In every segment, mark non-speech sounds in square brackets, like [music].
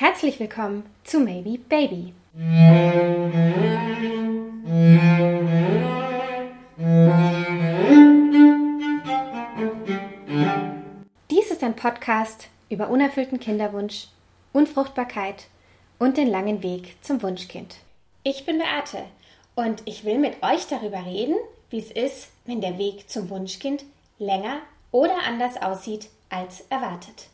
Herzlich willkommen zu Maybe Baby. Dies ist ein Podcast über unerfüllten Kinderwunsch, Unfruchtbarkeit und den langen Weg zum Wunschkind. Ich bin Beate und ich will mit euch darüber reden, wie es ist, wenn der Weg zum Wunschkind länger oder anders aussieht als erwartet.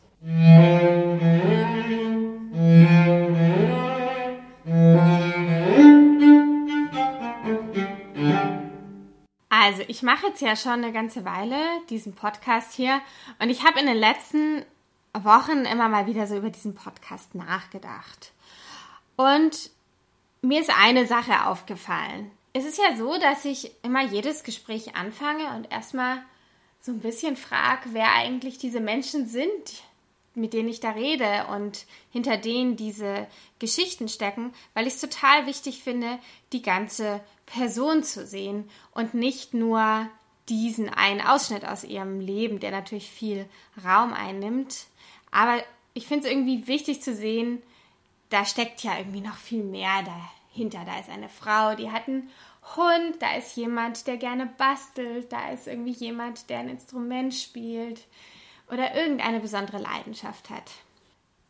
Also, ich mache jetzt ja schon eine ganze Weile diesen Podcast hier und ich habe in den letzten Wochen immer mal wieder so über diesen Podcast nachgedacht. Und mir ist eine Sache aufgefallen. Es ist ja so, dass ich immer jedes Gespräch anfange und erstmal so ein bisschen frage, wer eigentlich diese Menschen sind, mit denen ich da rede und hinter denen diese Geschichten stecken, weil ich es total wichtig finde, die ganze Person zu sehen und nicht nur diesen einen Ausschnitt aus ihrem Leben, der natürlich viel Raum einnimmt. Aber ich finde es irgendwie wichtig zu sehen, da steckt ja irgendwie noch viel mehr dahinter. Da ist eine Frau, die hat einen Hund, da ist jemand, der gerne bastelt, da ist irgendwie jemand, der ein Instrument spielt oder irgendeine besondere Leidenschaft hat.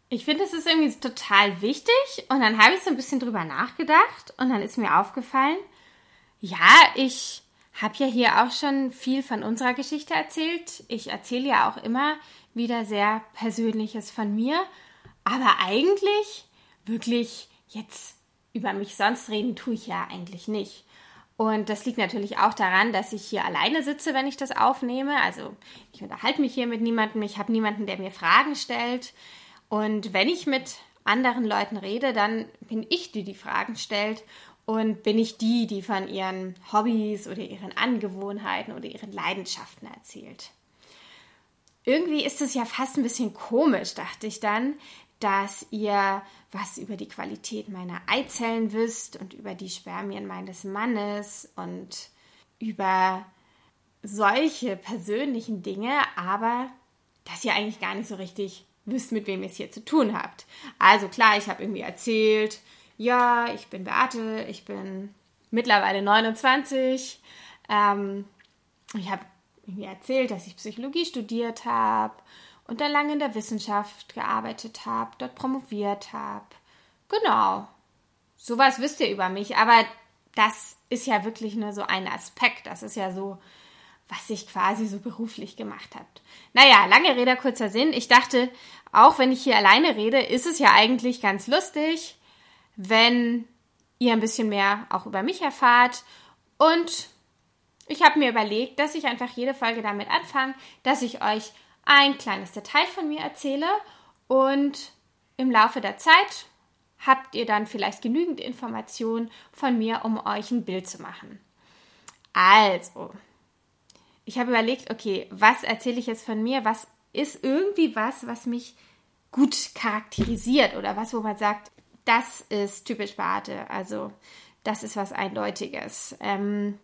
Ich finde, es ist irgendwie total wichtig und dann habe ich so ein bisschen drüber nachgedacht und dann ist mir aufgefallen, ja, ich habe ja hier auch schon viel von unserer Geschichte erzählt. Ich erzähle ja auch immer wieder sehr Persönliches von mir, aber eigentlich wirklich jetzt über mich sonst reden tue ich ja eigentlich nicht. Und das liegt natürlich auch daran, dass ich hier alleine sitze, wenn ich das aufnehme. Also ich unterhalte mich hier mit niemandem, ich habe niemanden, der mir Fragen stellt. Und wenn ich mit anderen Leuten rede, dann bin ich die, die Fragen stellt und bin ich die, die von ihren Hobbys oder ihren Angewohnheiten oder ihren Leidenschaften erzählt. Irgendwie ist es ja fast ein bisschen komisch, dachte ich dann, dass ihr was über die Qualität meiner Eizellen wisst und über die Spermien meines Mannes und über solche persönlichen Dinge, aber dass ihr eigentlich gar nicht so richtig wisst, mit wem ihr es hier zu tun habt. Also klar, ich habe irgendwie erzählt, ja, ich bin Beate, ich bin mittlerweile 29. Ähm, ich habe irgendwie erzählt, dass ich Psychologie studiert habe und dann lange in der Wissenschaft gearbeitet habe, dort promoviert habe. Genau. Sowas wisst ihr über mich, aber das ist ja wirklich nur so ein Aspekt. Das ist ja so, was ich quasi so beruflich gemacht habe. Naja, lange Rede, kurzer Sinn. Ich dachte, auch wenn ich hier alleine rede, ist es ja eigentlich ganz lustig, wenn ihr ein bisschen mehr auch über mich erfahrt. Und ich habe mir überlegt, dass ich einfach jede Folge damit anfange, dass ich euch ein kleines Detail von mir erzähle und im Laufe der Zeit habt ihr dann vielleicht genügend Informationen von mir, um euch ein Bild zu machen. Also, ich habe überlegt, okay, was erzähle ich jetzt von mir? Was ist irgendwie was, was mich gut charakterisiert oder was, wo man sagt, das ist typisch Beate, also das ist was Eindeutiges. Ähm,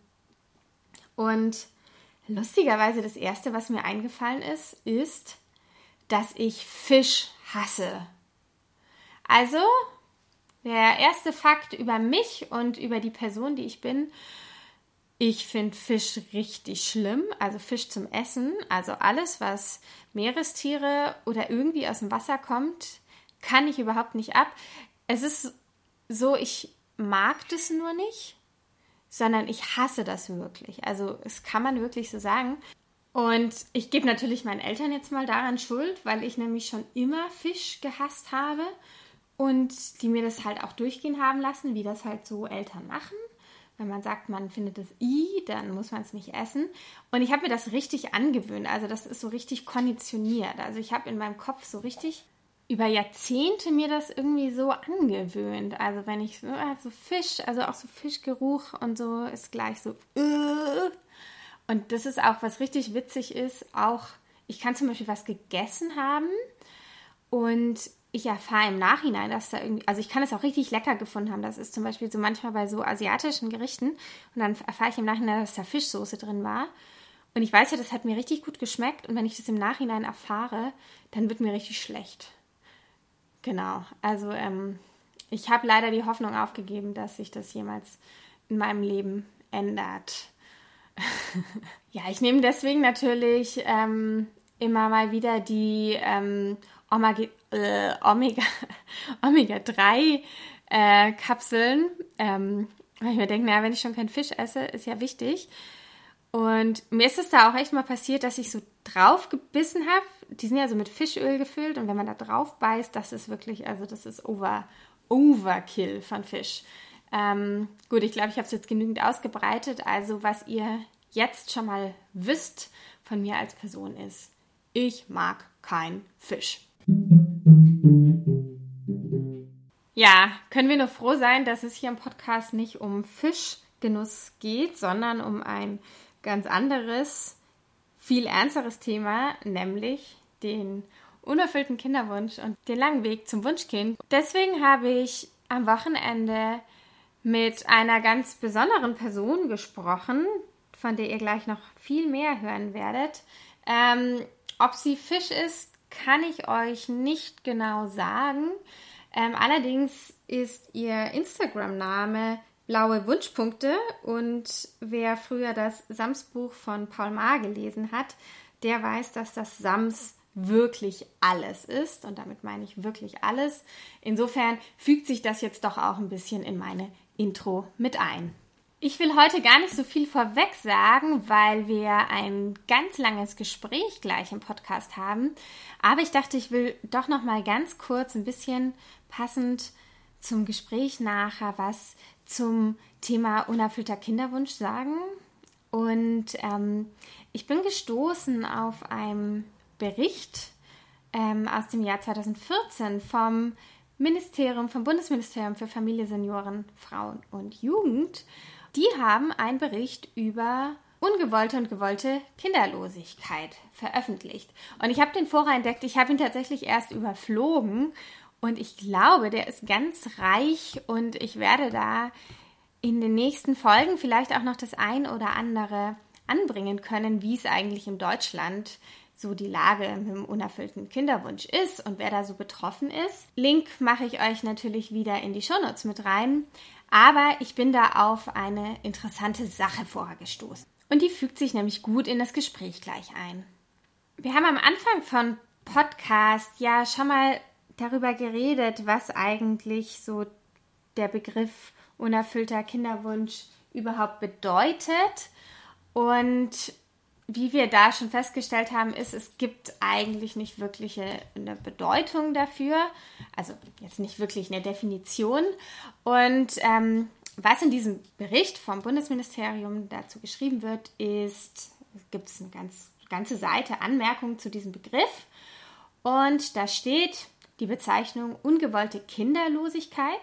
und lustigerweise das Erste, was mir eingefallen ist, ist, dass ich Fisch hasse. Also, der erste Fakt über mich und über die Person, die ich bin. Ich finde Fisch richtig schlimm, also Fisch zum Essen, also alles, was Meerestiere oder irgendwie aus dem Wasser kommt, kann ich überhaupt nicht ab. Es ist so, ich mag das nur nicht sondern ich hasse das wirklich. Also es kann man wirklich so sagen. Und ich gebe natürlich meinen Eltern jetzt mal daran Schuld, weil ich nämlich schon immer Fisch gehasst habe und die mir das halt auch durchgehen haben lassen, wie das halt so Eltern machen. Wenn man sagt, man findet es i, dann muss man es nicht essen. Und ich habe mir das richtig angewöhnt. Also das ist so richtig konditioniert. Also ich habe in meinem Kopf so richtig über Jahrzehnte mir das irgendwie so angewöhnt. Also wenn ich so, also Fisch, also auch so Fischgeruch und so ist gleich so. Und das ist auch, was richtig witzig ist, auch, ich kann zum Beispiel was gegessen haben und ich erfahre im Nachhinein, dass da irgendwie, also ich kann es auch richtig lecker gefunden haben. Das ist zum Beispiel so manchmal bei so asiatischen Gerichten und dann erfahre ich im Nachhinein, dass da Fischsoße drin war. Und ich weiß ja, das hat mir richtig gut geschmeckt und wenn ich das im Nachhinein erfahre, dann wird mir richtig schlecht genau. Also ähm, ich habe leider die Hoffnung aufgegeben, dass sich das jemals in meinem Leben ändert. [laughs] ja, ich nehme deswegen natürlich ähm, immer mal wieder die ähm, Omega, äh, Omega, [laughs] Omega 3 äh, Kapseln. Ähm, weil ich mir denke, naja, wenn ich schon keinen Fisch esse, ist ja wichtig. Und mir ist es da auch echt mal passiert, dass ich so drauf gebissen habe. Die sind ja so mit Fischöl gefüllt und wenn man da drauf beißt, das ist wirklich, also das ist over, Overkill von Fisch. Ähm, gut, ich glaube, ich habe es jetzt genügend ausgebreitet. Also was ihr jetzt schon mal wisst von mir als Person ist, ich mag kein Fisch. Ja, können wir nur froh sein, dass es hier im Podcast nicht um Fischgenuss geht, sondern um ein ganz anderes, viel ernsteres Thema, nämlich den unerfüllten Kinderwunsch und den langen Weg zum Wunschkind. Deswegen habe ich am Wochenende mit einer ganz besonderen Person gesprochen, von der ihr gleich noch viel mehr hören werdet. Ähm, ob sie Fisch ist, kann ich euch nicht genau sagen. Ähm, allerdings ist ihr Instagram-Name blaue Wunschpunkte und wer früher das Sams-Buch von Paul Maar gelesen hat, der weiß, dass das Sams wirklich alles ist und damit meine ich wirklich alles. Insofern fügt sich das jetzt doch auch ein bisschen in meine Intro mit ein. Ich will heute gar nicht so viel vorweg sagen, weil wir ein ganz langes Gespräch gleich im Podcast haben. Aber ich dachte, ich will doch noch mal ganz kurz ein bisschen passend zum Gespräch nachher was zum Thema unerfüllter Kinderwunsch sagen. Und ähm, ich bin gestoßen auf einen Bericht ähm, aus dem Jahr 2014 vom Ministerium, vom Bundesministerium für Familie, Senioren, Frauen und Jugend. Die haben einen Bericht über ungewollte und gewollte Kinderlosigkeit veröffentlicht. Und ich habe den vorher entdeckt, ich habe ihn tatsächlich erst überflogen und ich glaube, der ist ganz reich und ich werde da in den nächsten Folgen vielleicht auch noch das ein oder andere anbringen können, wie es eigentlich in Deutschland so die Lage mit dem unerfüllten Kinderwunsch ist und wer da so betroffen ist. Link mache ich euch natürlich wieder in die Shownotes mit rein. Aber ich bin da auf eine interessante Sache vorher gestoßen. Und die fügt sich nämlich gut in das Gespräch gleich ein. Wir haben am Anfang von Podcast ja schon mal darüber geredet, was eigentlich so der Begriff unerfüllter Kinderwunsch überhaupt bedeutet. Und wie wir da schon festgestellt haben, ist, es gibt eigentlich nicht wirklich eine Bedeutung dafür. Also jetzt nicht wirklich eine Definition. Und ähm, was in diesem Bericht vom Bundesministerium dazu geschrieben wird, ist, gibt es eine ganz, ganze Seite Anmerkungen zu diesem Begriff. Und da steht, die Bezeichnung ungewollte Kinderlosigkeit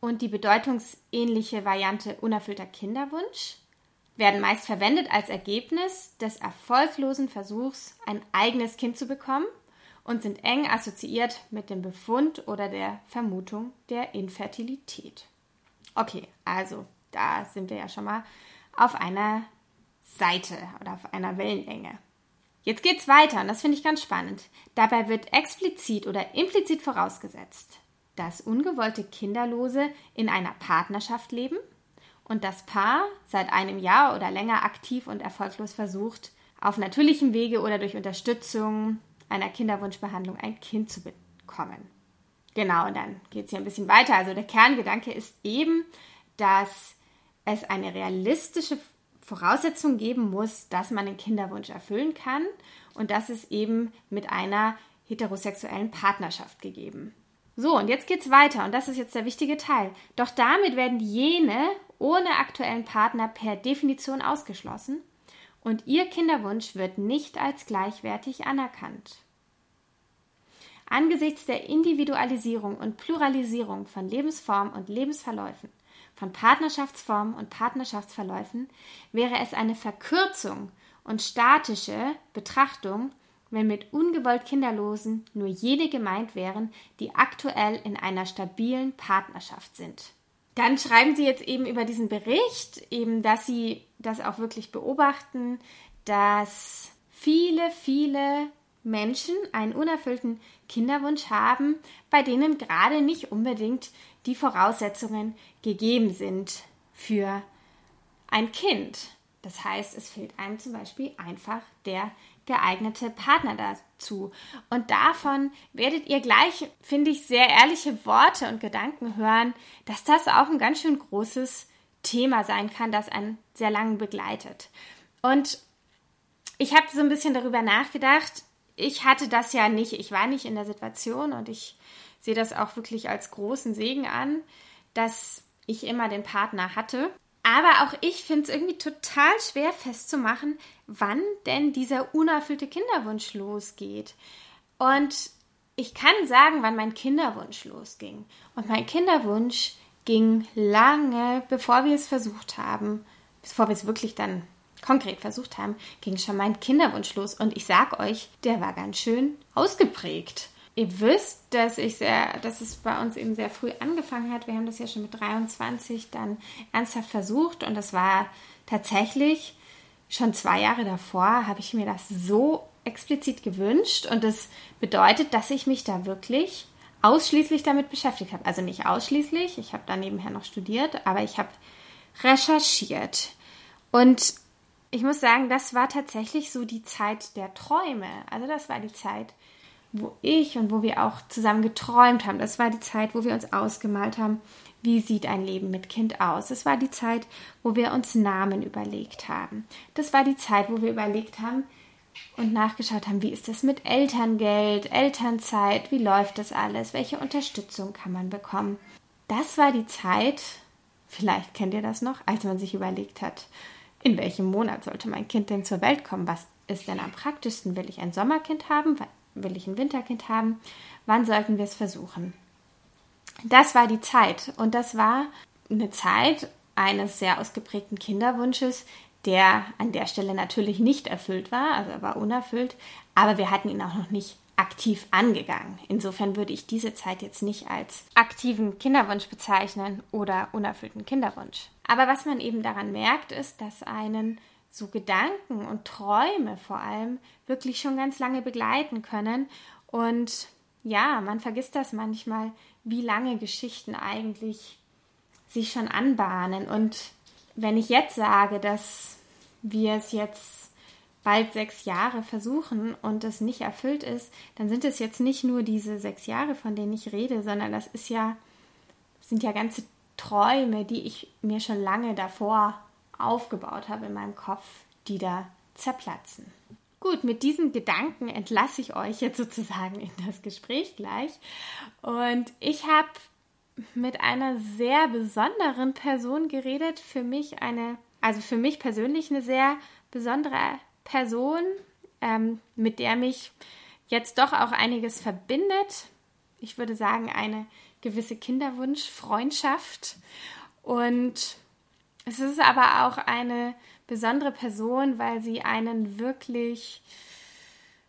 und die bedeutungsähnliche Variante unerfüllter Kinderwunsch werden meist verwendet als Ergebnis des erfolglosen Versuchs, ein eigenes Kind zu bekommen und sind eng assoziiert mit dem Befund oder der Vermutung der Infertilität. Okay, also da sind wir ja schon mal auf einer Seite oder auf einer Wellenlänge. Jetzt geht's weiter und das finde ich ganz spannend. Dabei wird explizit oder implizit vorausgesetzt, dass ungewollte Kinderlose in einer Partnerschaft leben und das Paar seit einem Jahr oder länger aktiv und erfolglos versucht, auf natürlichem Wege oder durch Unterstützung einer Kinderwunschbehandlung ein Kind zu bekommen. Genau, und dann geht es hier ein bisschen weiter. Also der Kerngedanke ist eben, dass es eine realistische Voraussetzung geben muss, dass man den Kinderwunsch erfüllen kann und das ist eben mit einer heterosexuellen Partnerschaft gegeben. So, und jetzt geht's weiter und das ist jetzt der wichtige Teil. Doch damit werden jene ohne aktuellen Partner per Definition ausgeschlossen und ihr Kinderwunsch wird nicht als gleichwertig anerkannt. Angesichts der Individualisierung und Pluralisierung von Lebensformen und Lebensverläufen von Partnerschaftsformen und Partnerschaftsverläufen wäre es eine Verkürzung und statische Betrachtung, wenn mit ungewollt Kinderlosen nur jene gemeint wären, die aktuell in einer stabilen Partnerschaft sind. Dann schreiben Sie jetzt eben über diesen Bericht, eben, dass Sie das auch wirklich beobachten, dass viele, viele Menschen einen unerfüllten Kinderwunsch haben, bei denen gerade nicht unbedingt die Voraussetzungen gegeben sind für ein Kind. Das heißt, es fehlt einem zum Beispiel einfach der geeignete Partner dazu. Und davon werdet ihr gleich, finde ich, sehr ehrliche Worte und Gedanken hören, dass das auch ein ganz schön großes Thema sein kann, das einen sehr lange begleitet. Und ich habe so ein bisschen darüber nachgedacht. Ich hatte das ja nicht. Ich war nicht in der Situation und ich sehe das auch wirklich als großen Segen an, dass ich immer den Partner hatte. Aber auch ich finde es irgendwie total schwer festzumachen, wann denn dieser unerfüllte Kinderwunsch losgeht. Und ich kann sagen, wann mein Kinderwunsch losging. Und mein Kinderwunsch ging lange, bevor wir es versucht haben, bevor wir es wirklich dann konkret versucht haben, ging schon mein Kinderwunsch los. Und ich sag euch, der war ganz schön ausgeprägt. Ihr wisst, dass ich sehr, dass es bei uns eben sehr früh angefangen hat. Wir haben das ja schon mit 23 dann ernsthaft versucht und das war tatsächlich schon zwei Jahre davor, habe ich mir das so explizit gewünscht und das bedeutet, dass ich mich da wirklich ausschließlich damit beschäftigt habe. Also nicht ausschließlich, ich habe da nebenher noch studiert, aber ich habe recherchiert. Und ich muss sagen, das war tatsächlich so die Zeit der Träume. Also das war die Zeit, wo ich und wo wir auch zusammen geträumt haben. Das war die Zeit, wo wir uns ausgemalt haben, wie sieht ein Leben mit Kind aus. Das war die Zeit, wo wir uns Namen überlegt haben. Das war die Zeit, wo wir überlegt haben und nachgeschaut haben, wie ist das mit Elterngeld, Elternzeit, wie läuft das alles, welche Unterstützung kann man bekommen. Das war die Zeit, vielleicht kennt ihr das noch, als man sich überlegt hat, in welchem Monat sollte mein Kind denn zur Welt kommen? Was ist denn am praktischsten? Will ich ein Sommerkind haben? Will ich ein Winterkind haben? Wann sollten wir es versuchen? Das war die Zeit und das war eine Zeit eines sehr ausgeprägten Kinderwunsches, der an der Stelle natürlich nicht erfüllt war, also er war unerfüllt, aber wir hatten ihn auch noch nicht aktiv angegangen. Insofern würde ich diese Zeit jetzt nicht als aktiven Kinderwunsch bezeichnen oder unerfüllten Kinderwunsch. Aber was man eben daran merkt, ist, dass einen so Gedanken und Träume vor allem wirklich schon ganz lange begleiten können. Und ja, man vergisst das manchmal, wie lange Geschichten eigentlich sich schon anbahnen. Und wenn ich jetzt sage, dass wir es jetzt bald sechs Jahre versuchen und es nicht erfüllt ist, dann sind es jetzt nicht nur diese sechs Jahre, von denen ich rede, sondern das ist ja, sind ja ganze Träume, die ich mir schon lange davor aufgebaut habe in meinem Kopf, die da zerplatzen. Gut, mit diesen Gedanken entlasse ich euch jetzt [laughs] sozusagen in das Gespräch gleich. Und ich habe mit einer sehr besonderen Person geredet. Für mich eine, also für mich persönlich eine sehr besondere Person, ähm, mit der mich jetzt doch auch einiges verbindet. Ich würde sagen, eine gewisse Kinderwunsch-Freundschaft. Und es ist aber auch eine besondere Person, weil sie einen wirklich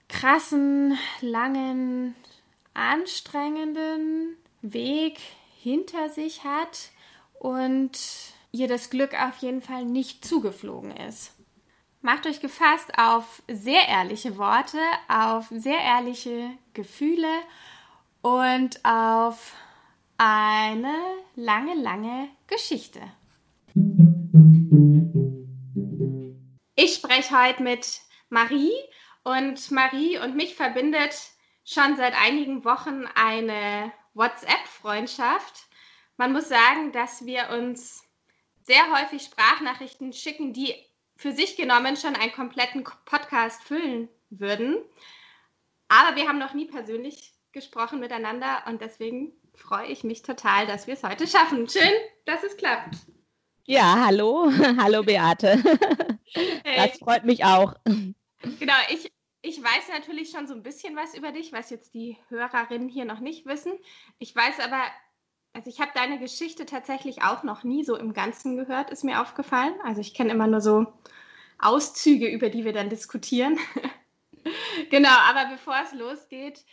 krassen, langen, anstrengenden Weg hinter sich hat und ihr das Glück auf jeden Fall nicht zugeflogen ist. Macht euch gefasst auf sehr ehrliche Worte, auf sehr ehrliche Gefühle und auf eine lange, lange Geschichte. Ich spreche heute mit Marie und Marie und mich verbindet schon seit einigen Wochen eine WhatsApp-Freundschaft. Man muss sagen, dass wir uns sehr häufig Sprachnachrichten schicken, die für sich genommen schon einen kompletten Podcast füllen würden. Aber wir haben noch nie persönlich gesprochen miteinander und deswegen freue ich mich total, dass wir es heute schaffen. Schön, dass es klappt. Ja, hallo, [laughs] hallo Beate. [laughs] Hey. Das freut mich auch. Genau, ich, ich weiß natürlich schon so ein bisschen was über dich, was jetzt die Hörerinnen hier noch nicht wissen. Ich weiß aber, also ich habe deine Geschichte tatsächlich auch noch nie so im Ganzen gehört, ist mir aufgefallen. Also ich kenne immer nur so Auszüge, über die wir dann diskutieren. [laughs] genau, aber bevor es losgeht,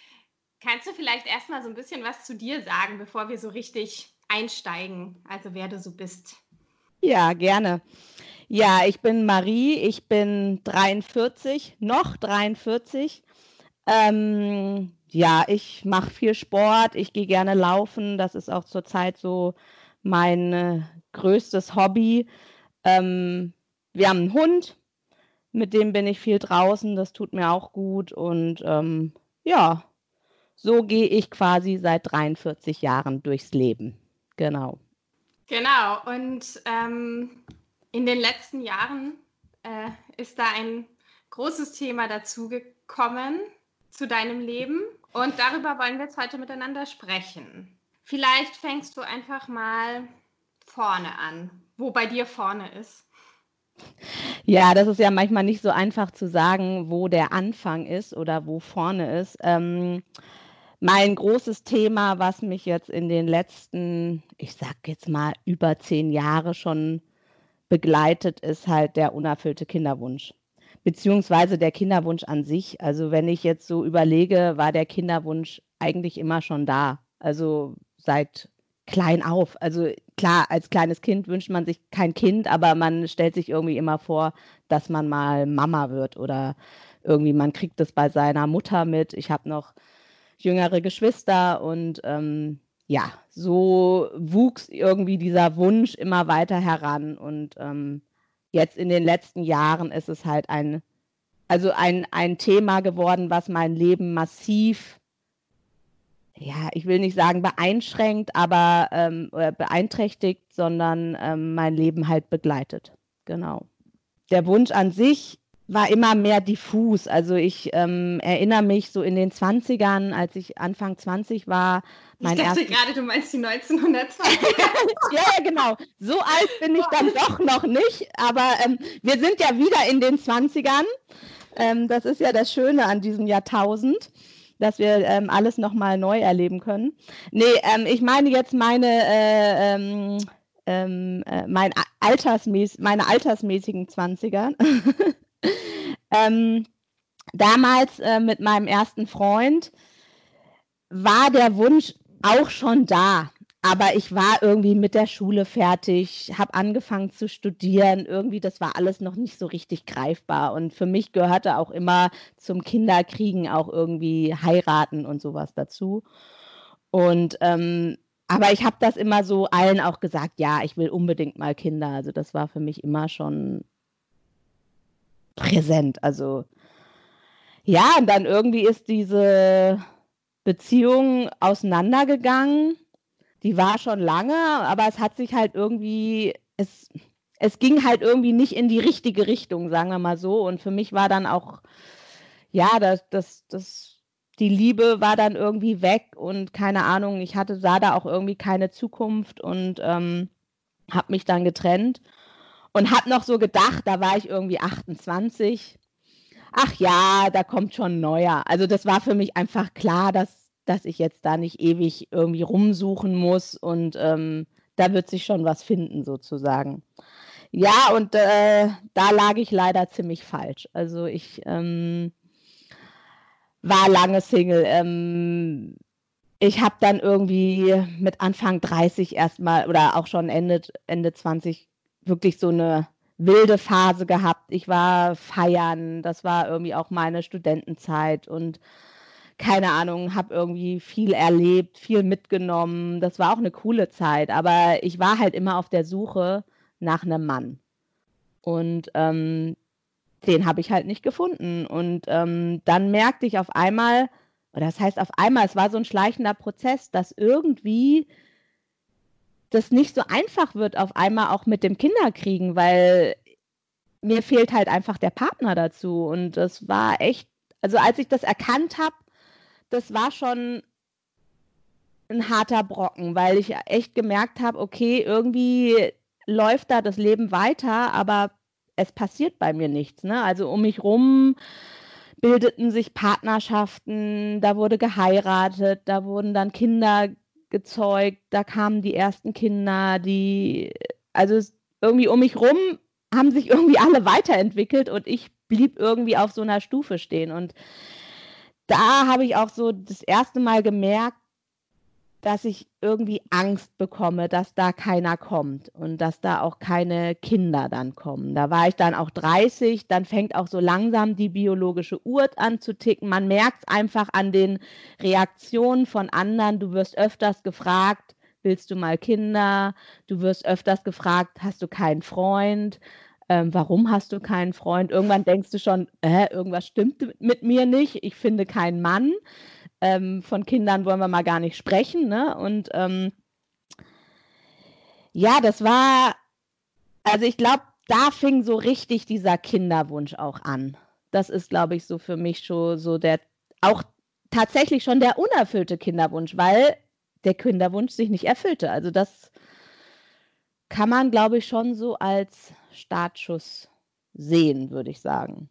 kannst du vielleicht erstmal so ein bisschen was zu dir sagen, bevor wir so richtig einsteigen, also wer du so bist. Ja, gerne. Ja, ich bin Marie, ich bin 43, noch 43 Ähm, ja, ich mache viel Sport, ich gehe gerne laufen. Das ist auch zurzeit so mein äh, größtes Hobby. Ähm, wir haben einen Hund, mit dem bin ich viel draußen, das tut mir auch gut. Und ähm, ja, so gehe ich quasi seit 43 Jahren durchs Leben. Genau. Genau, und ähm, in den letzten Jahren äh, ist da ein großes Thema dazugekommen zu deinem Leben und darüber wollen wir jetzt heute miteinander sprechen. Vielleicht fängst du einfach mal vorne an, wo bei dir vorne ist. Ja, das ist ja manchmal nicht so einfach zu sagen, wo der Anfang ist oder wo vorne ist. Ähm, mein großes Thema, was mich jetzt in den letzten, ich sag jetzt mal, über zehn Jahre schon begleitet, ist halt der unerfüllte Kinderwunsch. Beziehungsweise der Kinderwunsch an sich. Also wenn ich jetzt so überlege, war der Kinderwunsch eigentlich immer schon da. Also seit klein auf. Also klar, als kleines Kind wünscht man sich kein Kind, aber man stellt sich irgendwie immer vor, dass man mal Mama wird oder irgendwie man kriegt es bei seiner Mutter mit. Ich habe noch jüngere Geschwister und ähm, ja, so wuchs irgendwie dieser Wunsch immer weiter heran und ähm, jetzt in den letzten Jahren ist es halt ein, also ein, ein Thema geworden, was mein Leben massiv, ja, ich will nicht sagen beeinschränkt, aber ähm, beeinträchtigt, sondern ähm, mein Leben halt begleitet. Genau. Der Wunsch an sich war immer mehr diffus. Also ich ähm, erinnere mich so in den 20ern, als ich Anfang 20 war. Mein ich dachte gerade, du meinst die 1920 [laughs] Ja, ja, genau. So alt bin ich dann doch noch nicht. Aber ähm, wir sind ja wieder in den 20ern. Ähm, das ist ja das Schöne an diesem Jahrtausend dass wir ähm, alles nochmal neu erleben können. Nee, ähm, ich meine jetzt meine äh, ähm, ähm, äh, mein Altersmäß meine altersmäßigen 20er. [laughs] [laughs] ähm, damals äh, mit meinem ersten Freund war der Wunsch auch schon da. Aber ich war irgendwie mit der Schule fertig, habe angefangen zu studieren. Irgendwie, das war alles noch nicht so richtig greifbar. Und für mich gehörte auch immer zum Kinderkriegen auch irgendwie heiraten und sowas dazu. Und ähm, aber ich habe das immer so allen auch gesagt, ja, ich will unbedingt mal Kinder. Also das war für mich immer schon präsent. Also ja, und dann irgendwie ist diese Beziehung auseinandergegangen. Die war schon lange, aber es hat sich halt irgendwie, es, es ging halt irgendwie nicht in die richtige Richtung, sagen wir mal so. Und für mich war dann auch, ja, das, das, das, die Liebe war dann irgendwie weg und keine Ahnung, ich hatte, sah da auch irgendwie keine Zukunft und ähm, habe mich dann getrennt und habe noch so gedacht, da war ich irgendwie 28. Ach ja, da kommt schon ein neuer. Also das war für mich einfach klar, dass, dass ich jetzt da nicht ewig irgendwie rumsuchen muss und ähm, da wird sich schon was finden sozusagen. Ja, und äh, da lag ich leider ziemlich falsch. Also ich ähm, war lange Single. Ähm, ich habe dann irgendwie mit Anfang 30 erstmal oder auch schon Ende, Ende 20 wirklich so eine wilde Phase gehabt. Ich war feiern, das war irgendwie auch meine Studentenzeit und keine Ahnung, habe irgendwie viel erlebt, viel mitgenommen. Das war auch eine coole Zeit, aber ich war halt immer auf der Suche nach einem Mann. Und ähm, den habe ich halt nicht gefunden. Und ähm, dann merkte ich auf einmal, oder das heißt auf einmal, es war so ein schleichender Prozess, dass irgendwie das nicht so einfach wird auf einmal auch mit dem Kinderkriegen, weil mir fehlt halt einfach der Partner dazu. Und das war echt, also als ich das erkannt habe, das war schon ein harter Brocken, weil ich echt gemerkt habe, okay, irgendwie läuft da das Leben weiter, aber es passiert bei mir nichts. Ne? Also um mich rum bildeten sich Partnerschaften, da wurde geheiratet, da wurden dann Kinder gezeugt, da kamen die ersten Kinder, die, also irgendwie um mich rum haben sich irgendwie [laughs] alle weiterentwickelt und ich blieb irgendwie auf so einer Stufe stehen. Und da habe ich auch so das erste Mal gemerkt, dass ich irgendwie Angst bekomme, dass da keiner kommt und dass da auch keine Kinder dann kommen. Da war ich dann auch 30, dann fängt auch so langsam die biologische Uhr an zu ticken. Man merkt es einfach an den Reaktionen von anderen. Du wirst öfters gefragt, willst du mal Kinder? Du wirst öfters gefragt, hast du keinen Freund? Ähm, warum hast du keinen Freund? Irgendwann denkst du schon, äh, irgendwas stimmt mit mir nicht, ich finde keinen Mann. Ähm, von Kindern wollen wir mal gar nicht sprechen. Ne? Und ähm, ja, das war, also ich glaube, da fing so richtig dieser Kinderwunsch auch an. Das ist, glaube ich, so für mich schon so der, auch tatsächlich schon der unerfüllte Kinderwunsch, weil der Kinderwunsch sich nicht erfüllte. Also das kann man, glaube ich, schon so als Startschuss sehen, würde ich sagen.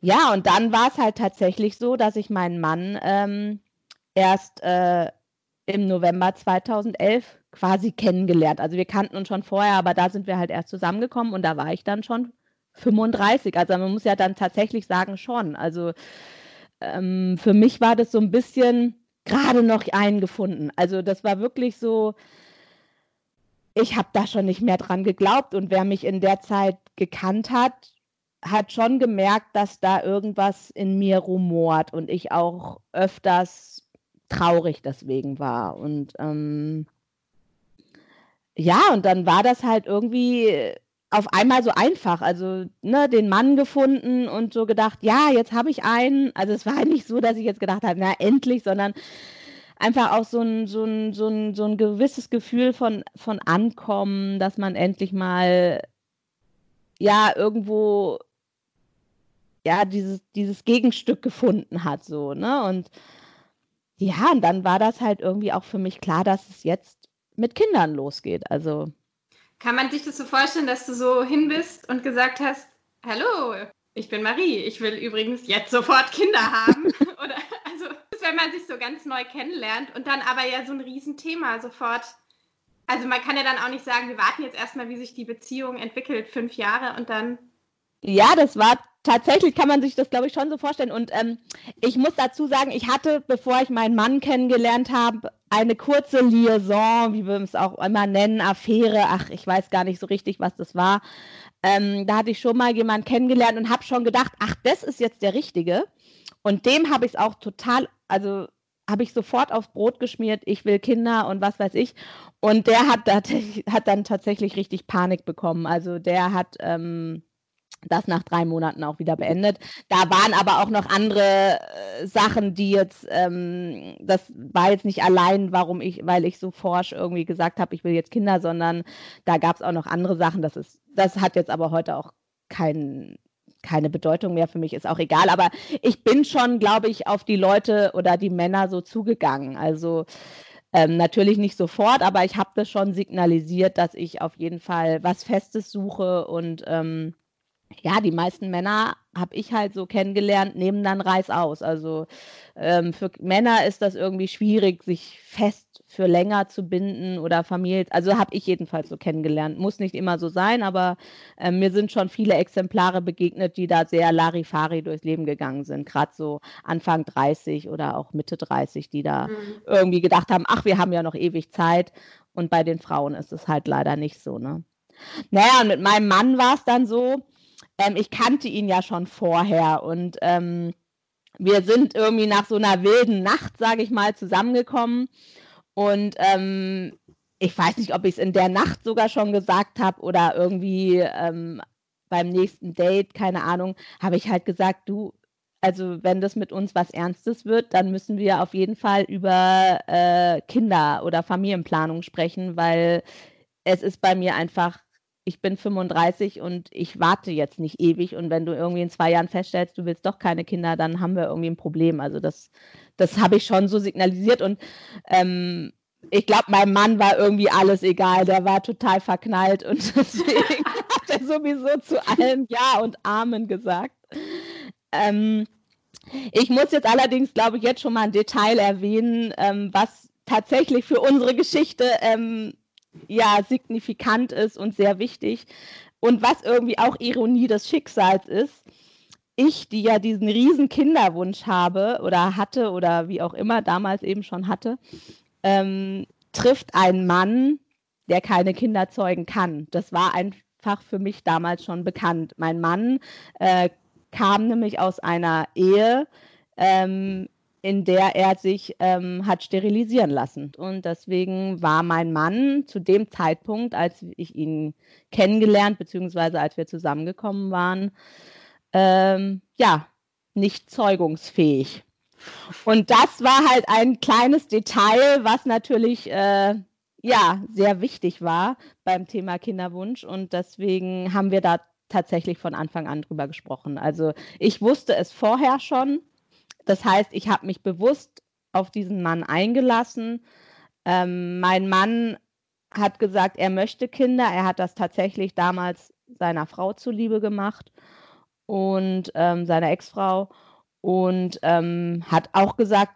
Ja, und dann war es halt tatsächlich so, dass ich meinen Mann ähm, erst äh, im November 2011 quasi kennengelernt. Also wir kannten uns schon vorher, aber da sind wir halt erst zusammengekommen und da war ich dann schon 35. Also man muss ja dann tatsächlich sagen schon. Also ähm, für mich war das so ein bisschen gerade noch eingefunden. Also das war wirklich so, ich habe da schon nicht mehr dran geglaubt und wer mich in der Zeit gekannt hat, hat schon gemerkt, dass da irgendwas in mir rumort und ich auch öfters traurig deswegen war. Und ähm, ja, und dann war das halt irgendwie auf einmal so einfach. Also, ne, den Mann gefunden und so gedacht, ja, jetzt habe ich einen. Also es war [laughs] nicht so, dass ich jetzt gedacht habe, na endlich, sondern einfach auch so ein, so ein, so ein, so ein gewisses Gefühl von, von Ankommen, dass man endlich mal ja irgendwo ja, dieses, dieses Gegenstück gefunden hat, so, ne? Und ja, und dann war das halt irgendwie auch für mich klar, dass es jetzt mit Kindern losgeht. Also. Kann man sich das so vorstellen, dass du so hin bist und gesagt hast, hallo, ich bin Marie, ich will übrigens jetzt sofort Kinder haben? [laughs] Oder also, wenn man sich so ganz neu kennenlernt und dann aber ja so ein Riesenthema sofort. Also man kann ja dann auch nicht sagen, wir warten jetzt erstmal, wie sich die Beziehung entwickelt, fünf Jahre und dann. Ja, das war tatsächlich kann man sich das, glaube ich, schon so vorstellen. Und ähm, ich muss dazu sagen, ich hatte, bevor ich meinen Mann kennengelernt habe, eine kurze Liaison, wie wir es auch immer nennen, Affäre. Ach, ich weiß gar nicht so richtig, was das war. Ähm, da hatte ich schon mal jemanden kennengelernt und habe schon gedacht, ach, das ist jetzt der Richtige. Und dem habe ich es auch total, also habe ich sofort aufs Brot geschmiert, ich will Kinder und was weiß ich. Und der hat, hat dann tatsächlich richtig Panik bekommen. Also der hat ähm, das nach drei Monaten auch wieder beendet. Da waren aber auch noch andere äh, Sachen, die jetzt, ähm, das war jetzt nicht allein, warum ich, weil ich so forsch irgendwie gesagt habe, ich will jetzt Kinder, sondern da gab es auch noch andere Sachen. Das ist, das hat jetzt aber heute auch kein, keine Bedeutung mehr für mich, ist auch egal. Aber ich bin schon, glaube ich, auf die Leute oder die Männer so zugegangen. Also ähm, natürlich nicht sofort, aber ich habe das schon signalisiert, dass ich auf jeden Fall was Festes suche und ähm, ja, die meisten Männer habe ich halt so kennengelernt, nehmen dann Reis aus. Also ähm, für Männer ist das irgendwie schwierig, sich fest für länger zu binden oder Familie. Also habe ich jedenfalls so kennengelernt. Muss nicht immer so sein, aber äh, mir sind schon viele Exemplare begegnet, die da sehr Larifari durchs Leben gegangen sind. Gerade so Anfang 30 oder auch Mitte 30, die da mhm. irgendwie gedacht haben, ach, wir haben ja noch ewig Zeit. Und bei den Frauen ist es halt leider nicht so, ne? Naja, und mit meinem Mann war es dann so, ähm, ich kannte ihn ja schon vorher und ähm, wir sind irgendwie nach so einer wilden Nacht, sage ich mal, zusammengekommen. Und ähm, ich weiß nicht, ob ich es in der Nacht sogar schon gesagt habe oder irgendwie ähm, beim nächsten Date, keine Ahnung, habe ich halt gesagt, du, also wenn das mit uns was Ernstes wird, dann müssen wir auf jeden Fall über äh, Kinder oder Familienplanung sprechen, weil es ist bei mir einfach ich bin 35 und ich warte jetzt nicht ewig. Und wenn du irgendwie in zwei Jahren feststellst, du willst doch keine Kinder, dann haben wir irgendwie ein Problem. Also das, das habe ich schon so signalisiert. Und ähm, ich glaube, meinem Mann war irgendwie alles egal. Der war total verknallt und [laughs] deswegen hat er sowieso zu allem Ja und Amen gesagt. Ähm, ich muss jetzt allerdings, glaube ich, jetzt schon mal ein Detail erwähnen, ähm, was tatsächlich für unsere Geschichte ähm, ja signifikant ist und sehr wichtig. Und was irgendwie auch Ironie des Schicksals ist, ich, die ja diesen riesen Kinderwunsch habe oder hatte oder wie auch immer damals eben schon hatte, ähm, trifft einen Mann, der keine Kinder zeugen kann. Das war einfach für mich damals schon bekannt. Mein Mann äh, kam nämlich aus einer Ehe, ähm, in der er sich ähm, hat sterilisieren lassen. Und deswegen war mein Mann zu dem Zeitpunkt, als ich ihn kennengelernt, beziehungsweise als wir zusammengekommen waren, ähm, ja, nicht zeugungsfähig. Und das war halt ein kleines Detail, was natürlich äh, ja sehr wichtig war beim Thema Kinderwunsch. Und deswegen haben wir da tatsächlich von Anfang an drüber gesprochen. Also ich wusste es vorher schon, das heißt, ich habe mich bewusst auf diesen Mann eingelassen. Ähm, mein Mann hat gesagt, er möchte Kinder. Er hat das tatsächlich damals seiner Frau zuliebe gemacht und ähm, seiner Ex-Frau und ähm, hat auch gesagt,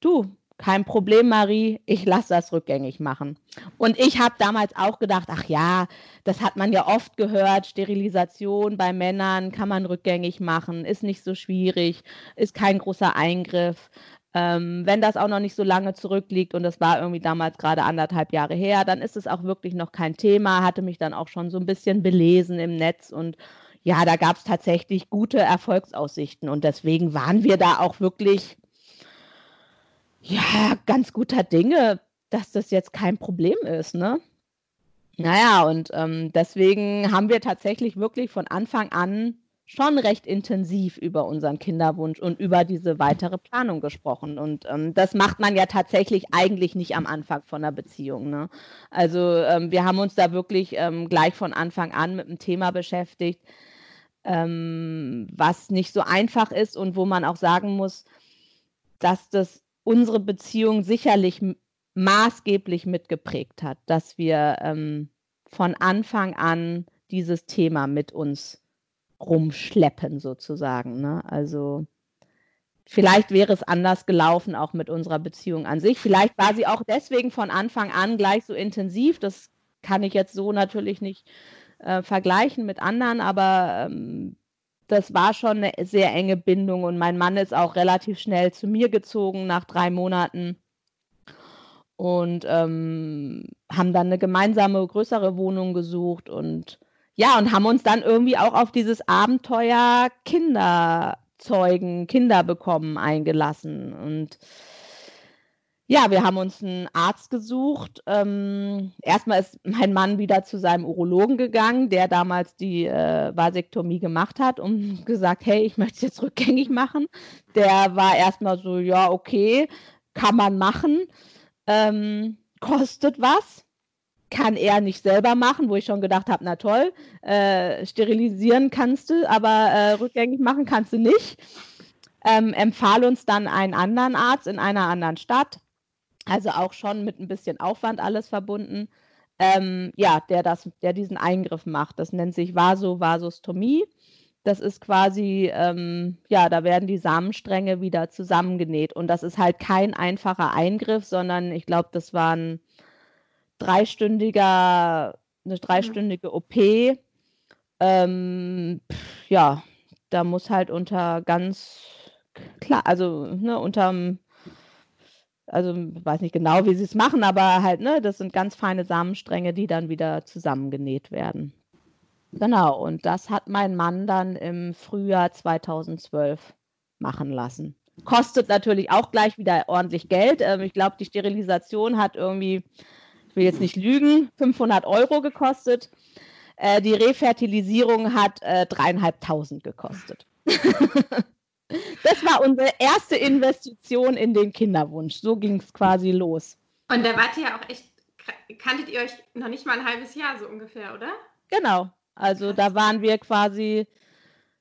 du, kein Problem, Marie, ich lasse das rückgängig machen. Und ich habe damals auch gedacht, ach ja, das hat man ja oft gehört, Sterilisation bei Männern kann man rückgängig machen, ist nicht so schwierig, ist kein großer Eingriff. Ähm, wenn das auch noch nicht so lange zurückliegt und das war irgendwie damals gerade anderthalb Jahre her, dann ist es auch wirklich noch kein Thema, hatte mich dann auch schon so ein bisschen belesen im Netz und ja, da gab es tatsächlich gute Erfolgsaussichten und deswegen waren wir da auch wirklich ja, ganz guter Dinge, dass das jetzt kein Problem ist, ne? Naja, und ähm, deswegen haben wir tatsächlich wirklich von Anfang an schon recht intensiv über unseren Kinderwunsch und über diese weitere Planung gesprochen. Und ähm, das macht man ja tatsächlich eigentlich nicht am Anfang von einer Beziehung. Ne? Also ähm, wir haben uns da wirklich ähm, gleich von Anfang an mit dem Thema beschäftigt, ähm, was nicht so einfach ist und wo man auch sagen muss, dass das unsere Beziehung sicherlich maßgeblich mitgeprägt hat, dass wir ähm, von Anfang an dieses Thema mit uns rumschleppen sozusagen. Ne? Also vielleicht wäre es anders gelaufen, auch mit unserer Beziehung an sich. Vielleicht war sie auch deswegen von Anfang an gleich so intensiv. Das kann ich jetzt so natürlich nicht äh, vergleichen mit anderen, aber ähm, das war schon eine sehr enge Bindung und mein Mann ist auch relativ schnell zu mir gezogen nach drei Monaten und ähm, haben dann eine gemeinsame größere Wohnung gesucht und ja und haben uns dann irgendwie auch auf dieses Abenteuer Kinder zeugen, Kinder bekommen eingelassen und ja, wir haben uns einen Arzt gesucht. Ähm, erstmal ist mein Mann wieder zu seinem Urologen gegangen, der damals die äh, Vasektomie gemacht hat und [laughs] gesagt, hey, ich möchte es jetzt rückgängig machen. Der war erstmal so, ja, okay, kann man machen, ähm, kostet was, kann er nicht selber machen, wo ich schon gedacht habe, na toll, äh, sterilisieren kannst du, aber äh, rückgängig machen kannst du nicht. Ähm, empfahl uns dann einen anderen Arzt in einer anderen Stadt also auch schon mit ein bisschen Aufwand alles verbunden. Ähm, ja, der, das, der diesen Eingriff macht. Das nennt sich Vasovasostomie. Das ist quasi, ähm, ja, da werden die Samenstränge wieder zusammengenäht. Und das ist halt kein einfacher Eingriff, sondern ich glaube, das war ein dreistündiger, eine dreistündige OP. Ähm, ja, da muss halt unter ganz klar, also ne, unterm also weiß nicht genau, wie sie es machen, aber halt, ne, das sind ganz feine Samenstränge, die dann wieder zusammengenäht werden. Genau, und das hat mein Mann dann im Frühjahr 2012 machen lassen. Kostet natürlich auch gleich wieder ordentlich Geld. Ähm, ich glaube, die Sterilisation hat irgendwie, ich will jetzt nicht lügen, 500 Euro gekostet. Äh, die Refertilisierung hat äh, dreieinhalbtausend gekostet. [laughs] Das war unsere erste Investition in den Kinderwunsch. So ging es quasi los. Und da wart ihr ja auch echt, kanntet ihr euch noch nicht mal ein halbes Jahr so ungefähr, oder? Genau. Also da waren wir quasi,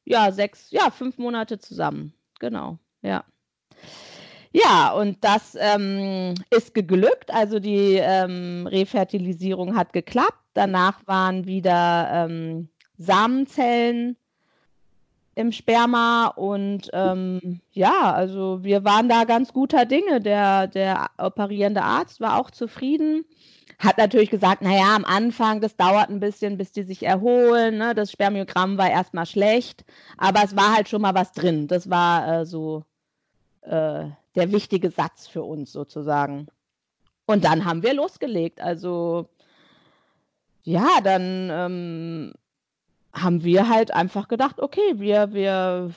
ja, sechs, ja, fünf Monate zusammen. Genau, ja. Ja, und das ähm, ist geglückt. Also die ähm, Refertilisierung hat geklappt. Danach waren wieder ähm, Samenzellen im Sperma und ähm, ja, also wir waren da ganz guter Dinge. Der, der operierende Arzt war auch zufrieden. Hat natürlich gesagt, naja, am Anfang, das dauert ein bisschen, bis die sich erholen. Ne? Das Spermiogramm war erstmal schlecht, aber es war halt schon mal was drin. Das war äh, so äh, der wichtige Satz für uns sozusagen. Und dann haben wir losgelegt. Also ja, dann ähm, haben wir halt einfach gedacht, okay, wir, wir,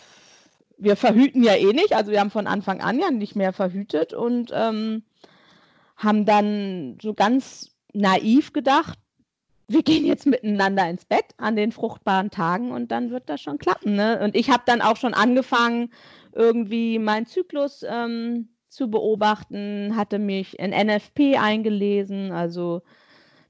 wir verhüten ja eh nicht. Also wir haben von Anfang an ja nicht mehr verhütet und ähm, haben dann so ganz naiv gedacht, wir gehen jetzt miteinander ins Bett an den fruchtbaren Tagen und dann wird das schon klappen. Ne? Und ich habe dann auch schon angefangen, irgendwie meinen Zyklus ähm, zu beobachten, hatte mich in NFP eingelesen, also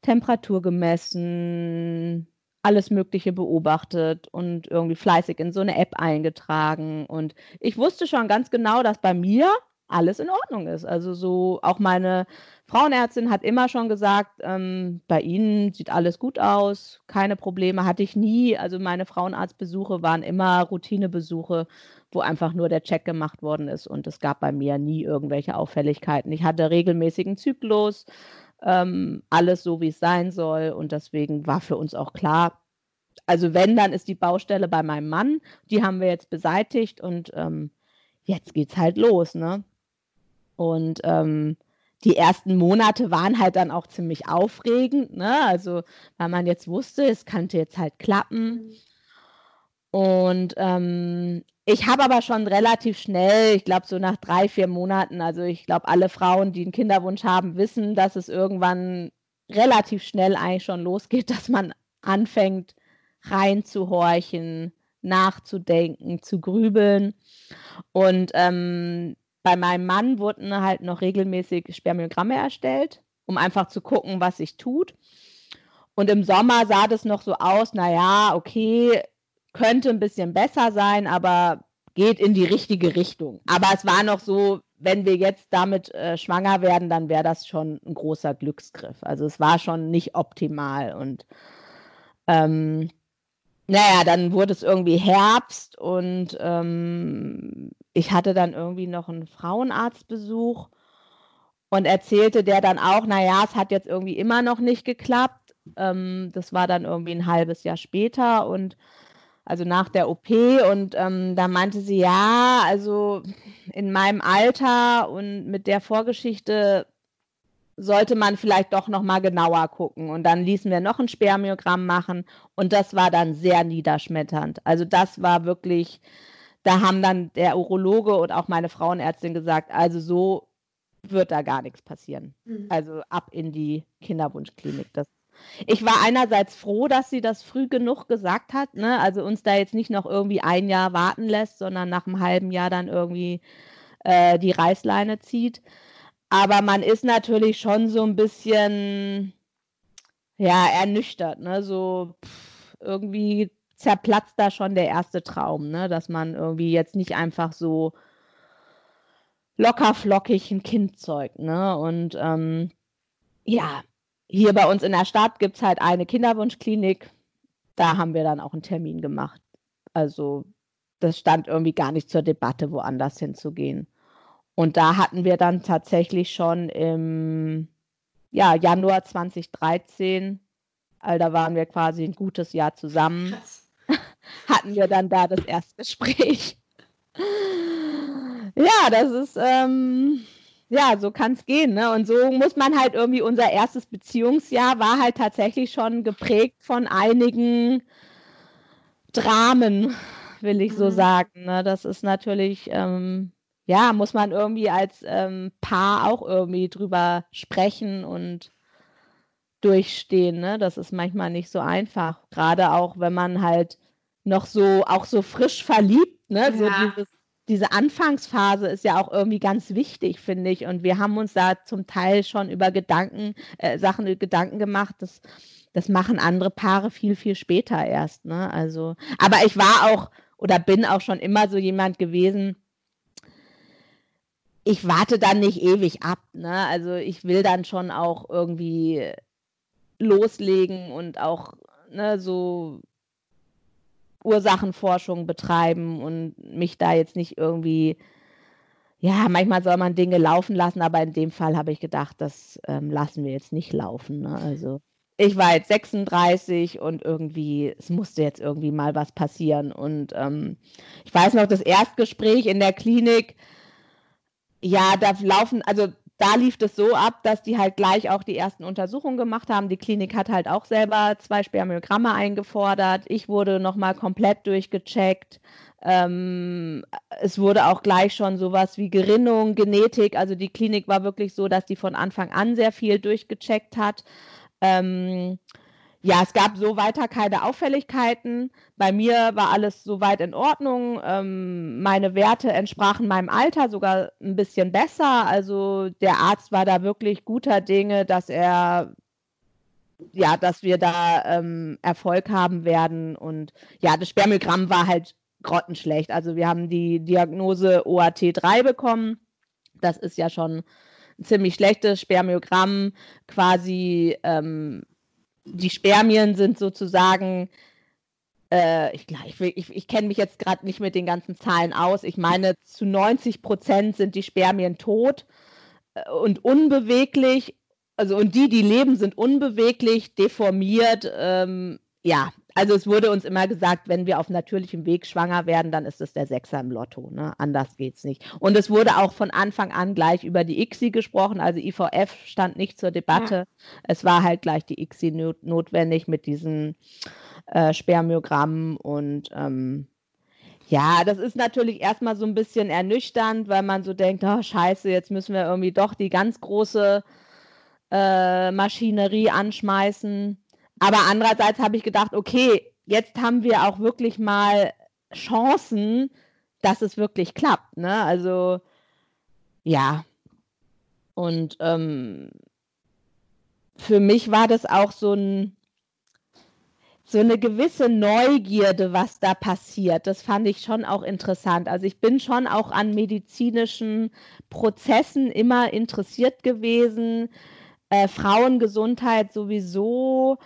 Temperatur gemessen, alles Mögliche beobachtet und irgendwie fleißig in so eine App eingetragen. Und ich wusste schon ganz genau, dass bei mir alles in Ordnung ist. Also so auch meine Frauenärztin hat immer schon gesagt, ähm, bei Ihnen sieht alles gut aus, keine Probleme hatte ich nie. Also meine Frauenarztbesuche waren immer Routinebesuche, wo einfach nur der Check gemacht worden ist und es gab bei mir nie irgendwelche Auffälligkeiten. Ich hatte regelmäßigen Zyklus, ähm, alles so, wie es sein soll und deswegen war für uns auch klar, also wenn, dann ist die Baustelle bei meinem Mann, die haben wir jetzt beseitigt und ähm, jetzt geht's halt los, ne? Und ähm, die ersten Monate waren halt dann auch ziemlich aufregend, ne? Also, weil man jetzt wusste, es könnte jetzt halt klappen. Und ähm, ich habe aber schon relativ schnell, ich glaube so nach drei, vier Monaten, also ich glaube, alle Frauen, die einen Kinderwunsch haben, wissen, dass es irgendwann relativ schnell eigentlich schon losgeht, [laughs] dass man anfängt reinzuhorchen, nachzudenken, zu grübeln. Und ähm, bei meinem Mann wurden halt noch regelmäßig Spermiogramme erstellt, um einfach zu gucken, was sich tut. Und im Sommer sah das noch so aus, naja, okay, könnte ein bisschen besser sein, aber geht in die richtige Richtung. Aber es war noch so, wenn wir jetzt damit äh, schwanger werden, dann wäre das schon ein großer Glücksgriff. Also es war schon nicht optimal. Und ähm, naja, dann wurde es irgendwie Herbst und ähm, ich hatte dann irgendwie noch einen Frauenarztbesuch und erzählte der dann auch, naja, es hat jetzt irgendwie immer noch nicht geklappt. Ähm, das war dann irgendwie ein halbes Jahr später und also nach der OP und ähm, da meinte sie, ja, also in meinem Alter und mit der Vorgeschichte sollte man vielleicht doch noch mal genauer gucken und dann ließen wir noch ein Spermiogramm machen und das war dann sehr niederschmetternd. Also das war wirklich, da haben dann der Urologe und auch meine Frauenärztin gesagt, also so wird da gar nichts passieren. Mhm. Also ab in die Kinderwunschklinik. Das ich war einerseits froh, dass sie das früh genug gesagt hat, ne? also uns da jetzt nicht noch irgendwie ein Jahr warten lässt, sondern nach einem halben Jahr dann irgendwie äh, die Reißleine zieht. Aber man ist natürlich schon so ein bisschen, ja, ernüchtert, ne? so pff, irgendwie zerplatzt da schon der erste Traum, ne? dass man irgendwie jetzt nicht einfach so locker flockig ein Kind zeugt. Ne? Und ähm, ja, hier bei uns in der Stadt gibt es halt eine Kinderwunschklinik. Da haben wir dann auch einen Termin gemacht. Also das stand irgendwie gar nicht zur Debatte, woanders hinzugehen. Und da hatten wir dann tatsächlich schon im ja, Januar 2013, also da waren wir quasi ein gutes Jahr zusammen, Krass. [laughs] hatten wir dann da das Erstgespräch. ja, das ist, ähm, ja, so kann es gehen. Ne? Und so muss man halt irgendwie, unser erstes Beziehungsjahr war halt tatsächlich schon geprägt von einigen Dramen, will ich so mhm. sagen. Ne? Das ist natürlich, ähm, ja, muss man irgendwie als ähm, Paar auch irgendwie drüber sprechen und durchstehen. Ne? Das ist manchmal nicht so einfach. Gerade auch, wenn man halt noch so, auch so frisch verliebt, ne? Ja. So dieses diese Anfangsphase ist ja auch irgendwie ganz wichtig, finde ich. Und wir haben uns da zum Teil schon über Gedanken, äh, Sachen Gedanken gemacht, das, das machen andere Paare viel, viel später erst. Ne? Also, aber ich war auch oder bin auch schon immer so jemand gewesen, ich warte dann nicht ewig ab. Ne? Also ich will dann schon auch irgendwie loslegen und auch ne, so Ursachenforschung betreiben und mich da jetzt nicht irgendwie, ja, manchmal soll man Dinge laufen lassen, aber in dem Fall habe ich gedacht, das ähm, lassen wir jetzt nicht laufen. Ne? Also ich war jetzt 36 und irgendwie, es musste jetzt irgendwie mal was passieren. Und ähm, ich weiß noch, das Erstgespräch in der Klinik, ja, da laufen, also da lief es so ab, dass die halt gleich auch die ersten Untersuchungen gemacht haben. Die Klinik hat halt auch selber zwei Spermiogramme eingefordert. Ich wurde nochmal komplett durchgecheckt. Ähm, es wurde auch gleich schon sowas wie Gerinnung, Genetik. Also die Klinik war wirklich so, dass die von Anfang an sehr viel durchgecheckt hat. Ähm, ja, es gab so weiter keine Auffälligkeiten. Bei mir war alles soweit in Ordnung. Ähm, meine Werte entsprachen meinem Alter sogar ein bisschen besser. Also der Arzt war da wirklich guter Dinge, dass er ja, dass wir da ähm, Erfolg haben werden. Und ja, das Spermiogramm war halt grottenschlecht. Also wir haben die Diagnose OAT3 bekommen. Das ist ja schon ein ziemlich schlechtes Spermiogramm, quasi ähm, die Spermien sind sozusagen, äh, ich, ich, ich, ich kenne mich jetzt gerade nicht mit den ganzen Zahlen aus. Ich meine, zu 90 Prozent sind die Spermien tot äh, und unbeweglich. Also und die, die leben, sind unbeweglich, deformiert. Ähm, ja, also es wurde uns immer gesagt, wenn wir auf natürlichem Weg schwanger werden, dann ist es der Sechser im Lotto. Ne? Anders geht's nicht. Und es wurde auch von Anfang an gleich über die ICSI gesprochen. Also IVF stand nicht zur Debatte. Ja. Es war halt gleich die ICSI not notwendig mit diesen äh, Spermiogrammen und ähm, ja, das ist natürlich erstmal so ein bisschen ernüchternd, weil man so denkt, oh scheiße, jetzt müssen wir irgendwie doch die ganz große äh, Maschinerie anschmeißen. Aber andererseits habe ich gedacht, okay, jetzt haben wir auch wirklich mal Chancen, dass es wirklich klappt. Ne? Also ja. Und ähm, für mich war das auch so ein so eine gewisse Neugierde, was da passiert. Das fand ich schon auch interessant. Also ich bin schon auch an medizinischen Prozessen immer interessiert gewesen. Äh, Frauengesundheit sowieso.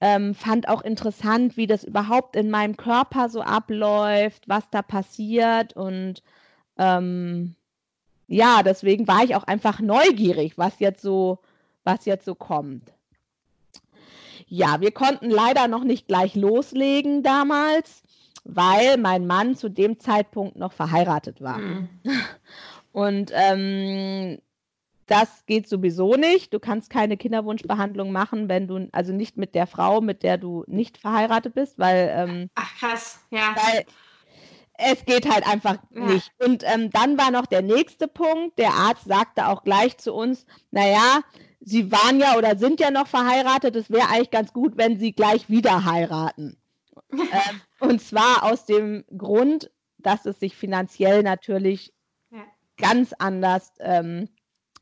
Ähm, fand auch interessant, wie das überhaupt in meinem Körper so abläuft, was da passiert und ähm, ja, deswegen war ich auch einfach neugierig, was jetzt so, was jetzt so kommt. Ja, wir konnten leider noch nicht gleich loslegen damals, weil mein Mann zu dem Zeitpunkt noch verheiratet war. Mhm. [laughs] Und ähm, das geht sowieso nicht. Du kannst keine Kinderwunschbehandlung machen, wenn du, also nicht mit der Frau, mit der du nicht verheiratet bist, weil. Ähm, Ach krass, ja. Weil es geht halt einfach ja. nicht. Und ähm, dann war noch der nächste Punkt. Der Arzt sagte auch gleich zu uns, naja, sie waren ja oder sind ja noch verheiratet. Es wäre eigentlich ganz gut, wenn sie gleich wieder heiraten. [laughs] ähm, und zwar aus dem Grund, dass es sich finanziell natürlich ja. ganz anders ähm,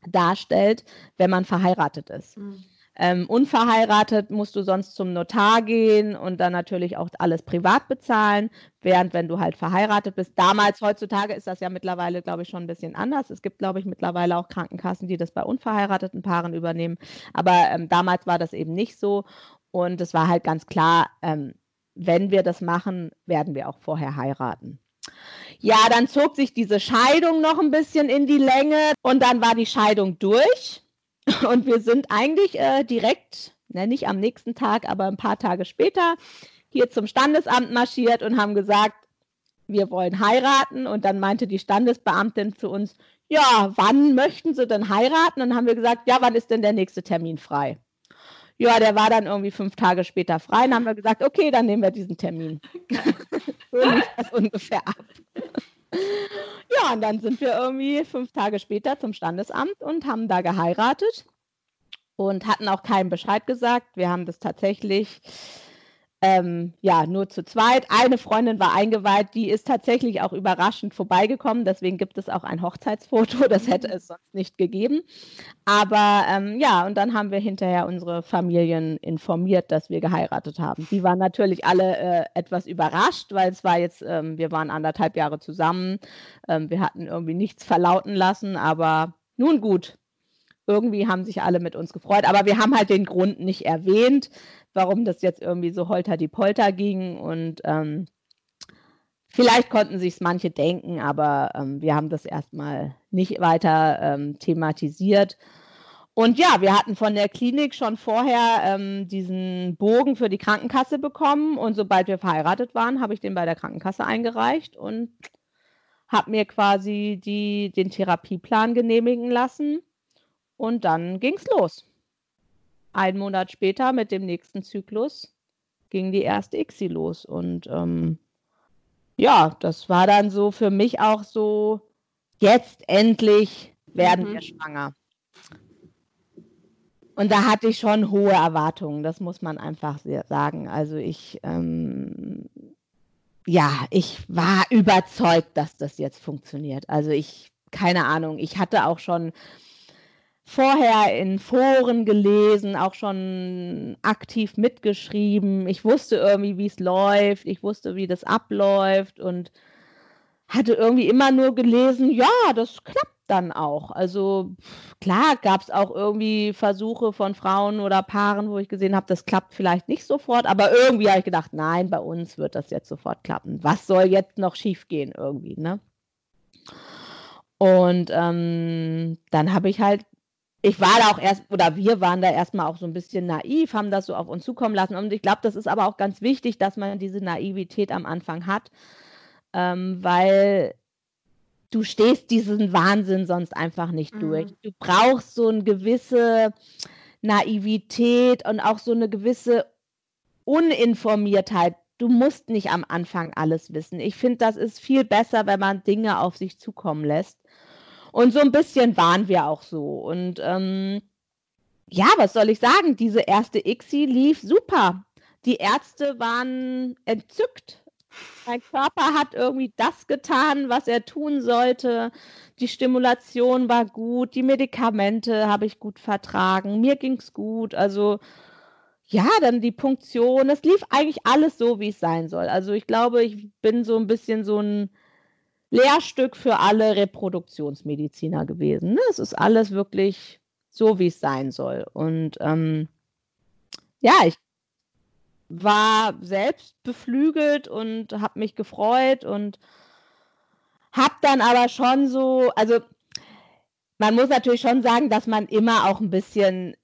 darstellt, wenn man verheiratet ist. Mhm. Ähm, unverheiratet musst du sonst zum Notar gehen und dann natürlich auch alles privat bezahlen, während wenn du halt verheiratet bist, damals, heutzutage ist das ja mittlerweile, glaube ich, schon ein bisschen anders. Es gibt, glaube ich, mittlerweile auch Krankenkassen, die das bei unverheirateten Paaren übernehmen. Aber ähm, damals war das eben nicht so. Und es war halt ganz klar, ähm, wenn wir das machen, werden wir auch vorher heiraten. Ja, dann zog sich diese Scheidung noch ein bisschen in die Länge und dann war die Scheidung durch. [laughs] Und wir sind eigentlich äh, direkt, ne, nicht am nächsten Tag, aber ein paar Tage später hier zum Standesamt marschiert und haben gesagt, wir wollen heiraten. Und dann meinte die Standesbeamtin zu uns, ja, wann möchten Sie denn heiraten? Und dann haben wir gesagt, ja, wann ist denn der nächste Termin frei? Ja, der war dann irgendwie fünf Tage später frei. Dann haben wir gesagt, okay, dann nehmen wir diesen Termin. [laughs] so lief das ungefähr ab. ja, und dann sind wir irgendwie fünf Tage später zum Standesamt und haben da geheiratet und hatten auch keinen Bescheid gesagt. Wir haben das tatsächlich ähm, ja, nur zu zweit. Eine Freundin war eingeweiht, die ist tatsächlich auch überraschend vorbeigekommen. Deswegen gibt es auch ein Hochzeitsfoto. [laughs] Das hätte es sonst nicht gegeben. Aber ähm, ja, und dann haben wir hinterher unsere Familien informiert, dass wir geheiratet haben. Die waren natürlich alle äh, etwas überrascht, weil es war jetzt, ähm, wir waren anderthalb Jahre zusammen. Ähm, wir hatten irgendwie nichts verlauten lassen, aber nun gut. Irgendwie haben sich alle mit uns gefreut, aber wir haben halt den Grund nicht erwähnt warum das jetzt irgendwie so holter die Polter ging und ähm, vielleicht konnten sich es manche denken, aber ähm, wir haben das erstmal nicht weiter ähm, thematisiert. Und ja, wir hatten von der Klinik schon vorher ähm, diesen Bogen für die Krankenkasse bekommen und sobald wir verheiratet waren, habe ich den bei der Krankenkasse eingereicht und habe mir quasi die, den Therapieplan genehmigen lassen. Und dann ging es los. Ein Monat später mit dem nächsten Zyklus ging die erste ICSI los. Und ähm, ja, das war dann so für mich auch so, jetzt endlich werden mhm. wir schwanger. Und da hatte ich schon hohe Erwartungen, das muss man einfach sagen. Also ich, ähm, ja, ich war überzeugt, dass das jetzt funktioniert. Also ich, keine Ahnung, ich hatte auch schon vorher in Foren gelesen, auch schon aktiv mitgeschrieben. Ich wusste irgendwie, wie es läuft, ich wusste, wie das abläuft und hatte irgendwie immer nur gelesen, ja, das klappt dann auch. Also klar gab es auch irgendwie Versuche von Frauen oder Paaren, wo ich gesehen habe, das klappt vielleicht nicht sofort, aber irgendwie habe ich gedacht, nein, bei uns wird das jetzt sofort klappen. Was soll jetzt noch schiefgehen irgendwie, ne? Und ähm, dann habe ich halt, ich war da auch erst, oder wir waren da erstmal auch so ein bisschen naiv, haben das so auf uns zukommen lassen. Und ich glaube, das ist aber auch ganz wichtig, dass man diese Naivität am Anfang hat, ähm, weil du stehst diesen Wahnsinn sonst einfach nicht mhm. durch. Du brauchst so eine gewisse Naivität und auch so eine gewisse Uninformiertheit. Du musst nicht am Anfang alles wissen. Ich finde, das ist viel besser, wenn man Dinge auf sich zukommen lässt. Und so ein bisschen waren wir auch so. Und ähm, ja, was soll ich sagen? Diese erste ICSI lief super. Die Ärzte waren entzückt mein Körper hat irgendwie das getan, was er tun sollte. Die Stimulation war gut, die Medikamente habe ich gut vertragen, mir ging es gut. Also ja, dann die Punktion, es lief eigentlich alles so, wie es sein soll. Also ich glaube, ich bin so ein bisschen so ein Lehrstück für alle Reproduktionsmediziner gewesen. Ne? Es ist alles wirklich so, wie es sein soll. Und ähm, ja, ich war selbst beflügelt und habe mich gefreut und habe dann aber schon so, also man muss natürlich schon sagen, dass man immer auch ein bisschen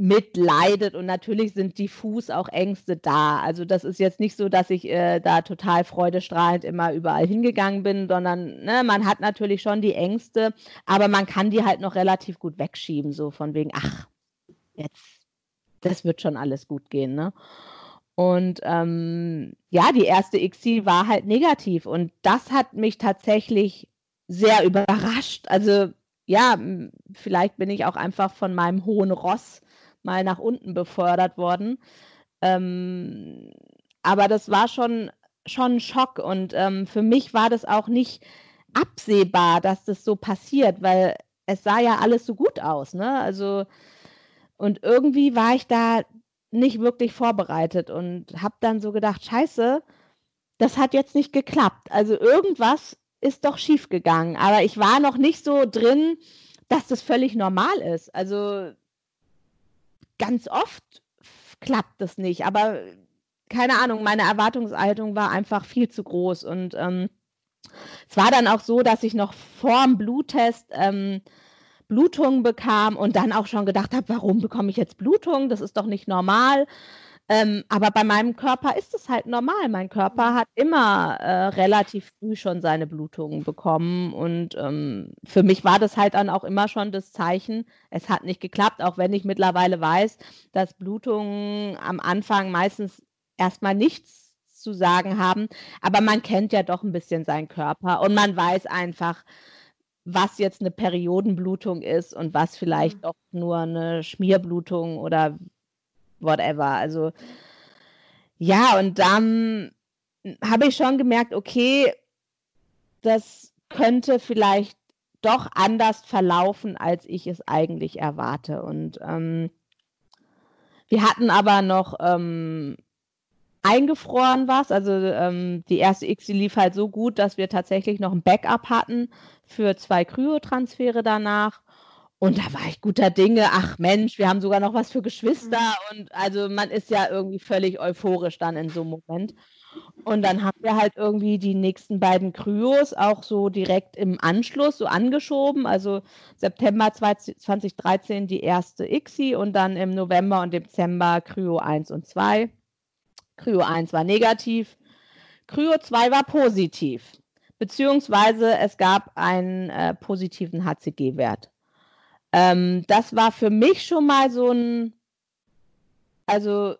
mitleidet und natürlich sind diffus auch Ängste da. Also das ist jetzt nicht so, dass ich äh, da total freudestrahlend immer überall hingegangen bin, sondern ne, man hat natürlich schon die Ängste, aber man kann die halt noch relativ gut wegschieben, so von wegen, ach, jetzt, das wird schon alles gut gehen, ne? Und ähm, ja, die erste XC war halt negativ und das hat mich tatsächlich sehr überrascht. Also ja, vielleicht bin ich auch einfach von meinem hohen Ross mal nach unten befördert worden. Ähm, aber das war schon, schon ein Schock und ähm, für mich war das auch nicht absehbar, dass das so passiert, weil es sah ja alles so gut aus, ne? Also und irgendwie war ich da nicht wirklich vorbereitet und habe dann so gedacht, scheiße, das hat jetzt nicht geklappt. Also irgendwas ist doch schief gegangen. Aber ich war noch nicht so drin, dass das völlig normal ist. Also ganz oft klappt das nicht. Aber keine Ahnung, meine Erwartungshaltung war einfach viel zu groß. Und ähm, es war dann auch so, dass ich noch vor dem Bluttest ähm, Blutungen bekam und dann auch schon gedacht habe, warum bekomme ich jetzt Blutungen? Das ist doch nicht normal. Ähm, aber bei meinem Körper ist es halt normal. Mein Körper hat immer äh, relativ früh schon seine Blutungen bekommen. Und ähm, für mich war das halt dann auch immer schon das Zeichen, es hat nicht geklappt, auch wenn ich mittlerweile weiß, dass Blutungen am Anfang meistens erstmal nichts zu sagen haben. Aber man kennt ja doch ein bisschen seinen Körper und man weiß einfach, was jetzt eine Periodenblutung ist und was vielleicht mhm. auch nur eine Schmierblutung oder whatever. Also ja, und dann habe ich schon gemerkt, okay, das könnte vielleicht doch anders verlaufen, als ich es eigentlich erwarte. Und ähm, wir hatten aber noch ähm, eingefroren was. Also ähm, die erste ICSI lief halt so gut, dass wir tatsächlich noch ein Backup hatten für zwei Kryotransfere danach. Und da war ich guter Dinge. Ach Mensch, wir haben sogar noch was für Geschwister. Mhm. Und also man ist ja irgendwie völlig euphorisch dann in so einem Moment. Und dann haben wir halt irgendwie die nächsten beiden Kryos auch so direkt im Anschluss so angeschoben. Also September 2013 die erste ICSI und dann im November und Dezember Kryo 1 und 2. Kryo 1 war negativ, Kryo 2 war positiv, beziehungsweise es gab einen äh, positiven HCG-Wert. Ähm, das war für mich schon mal so ein, also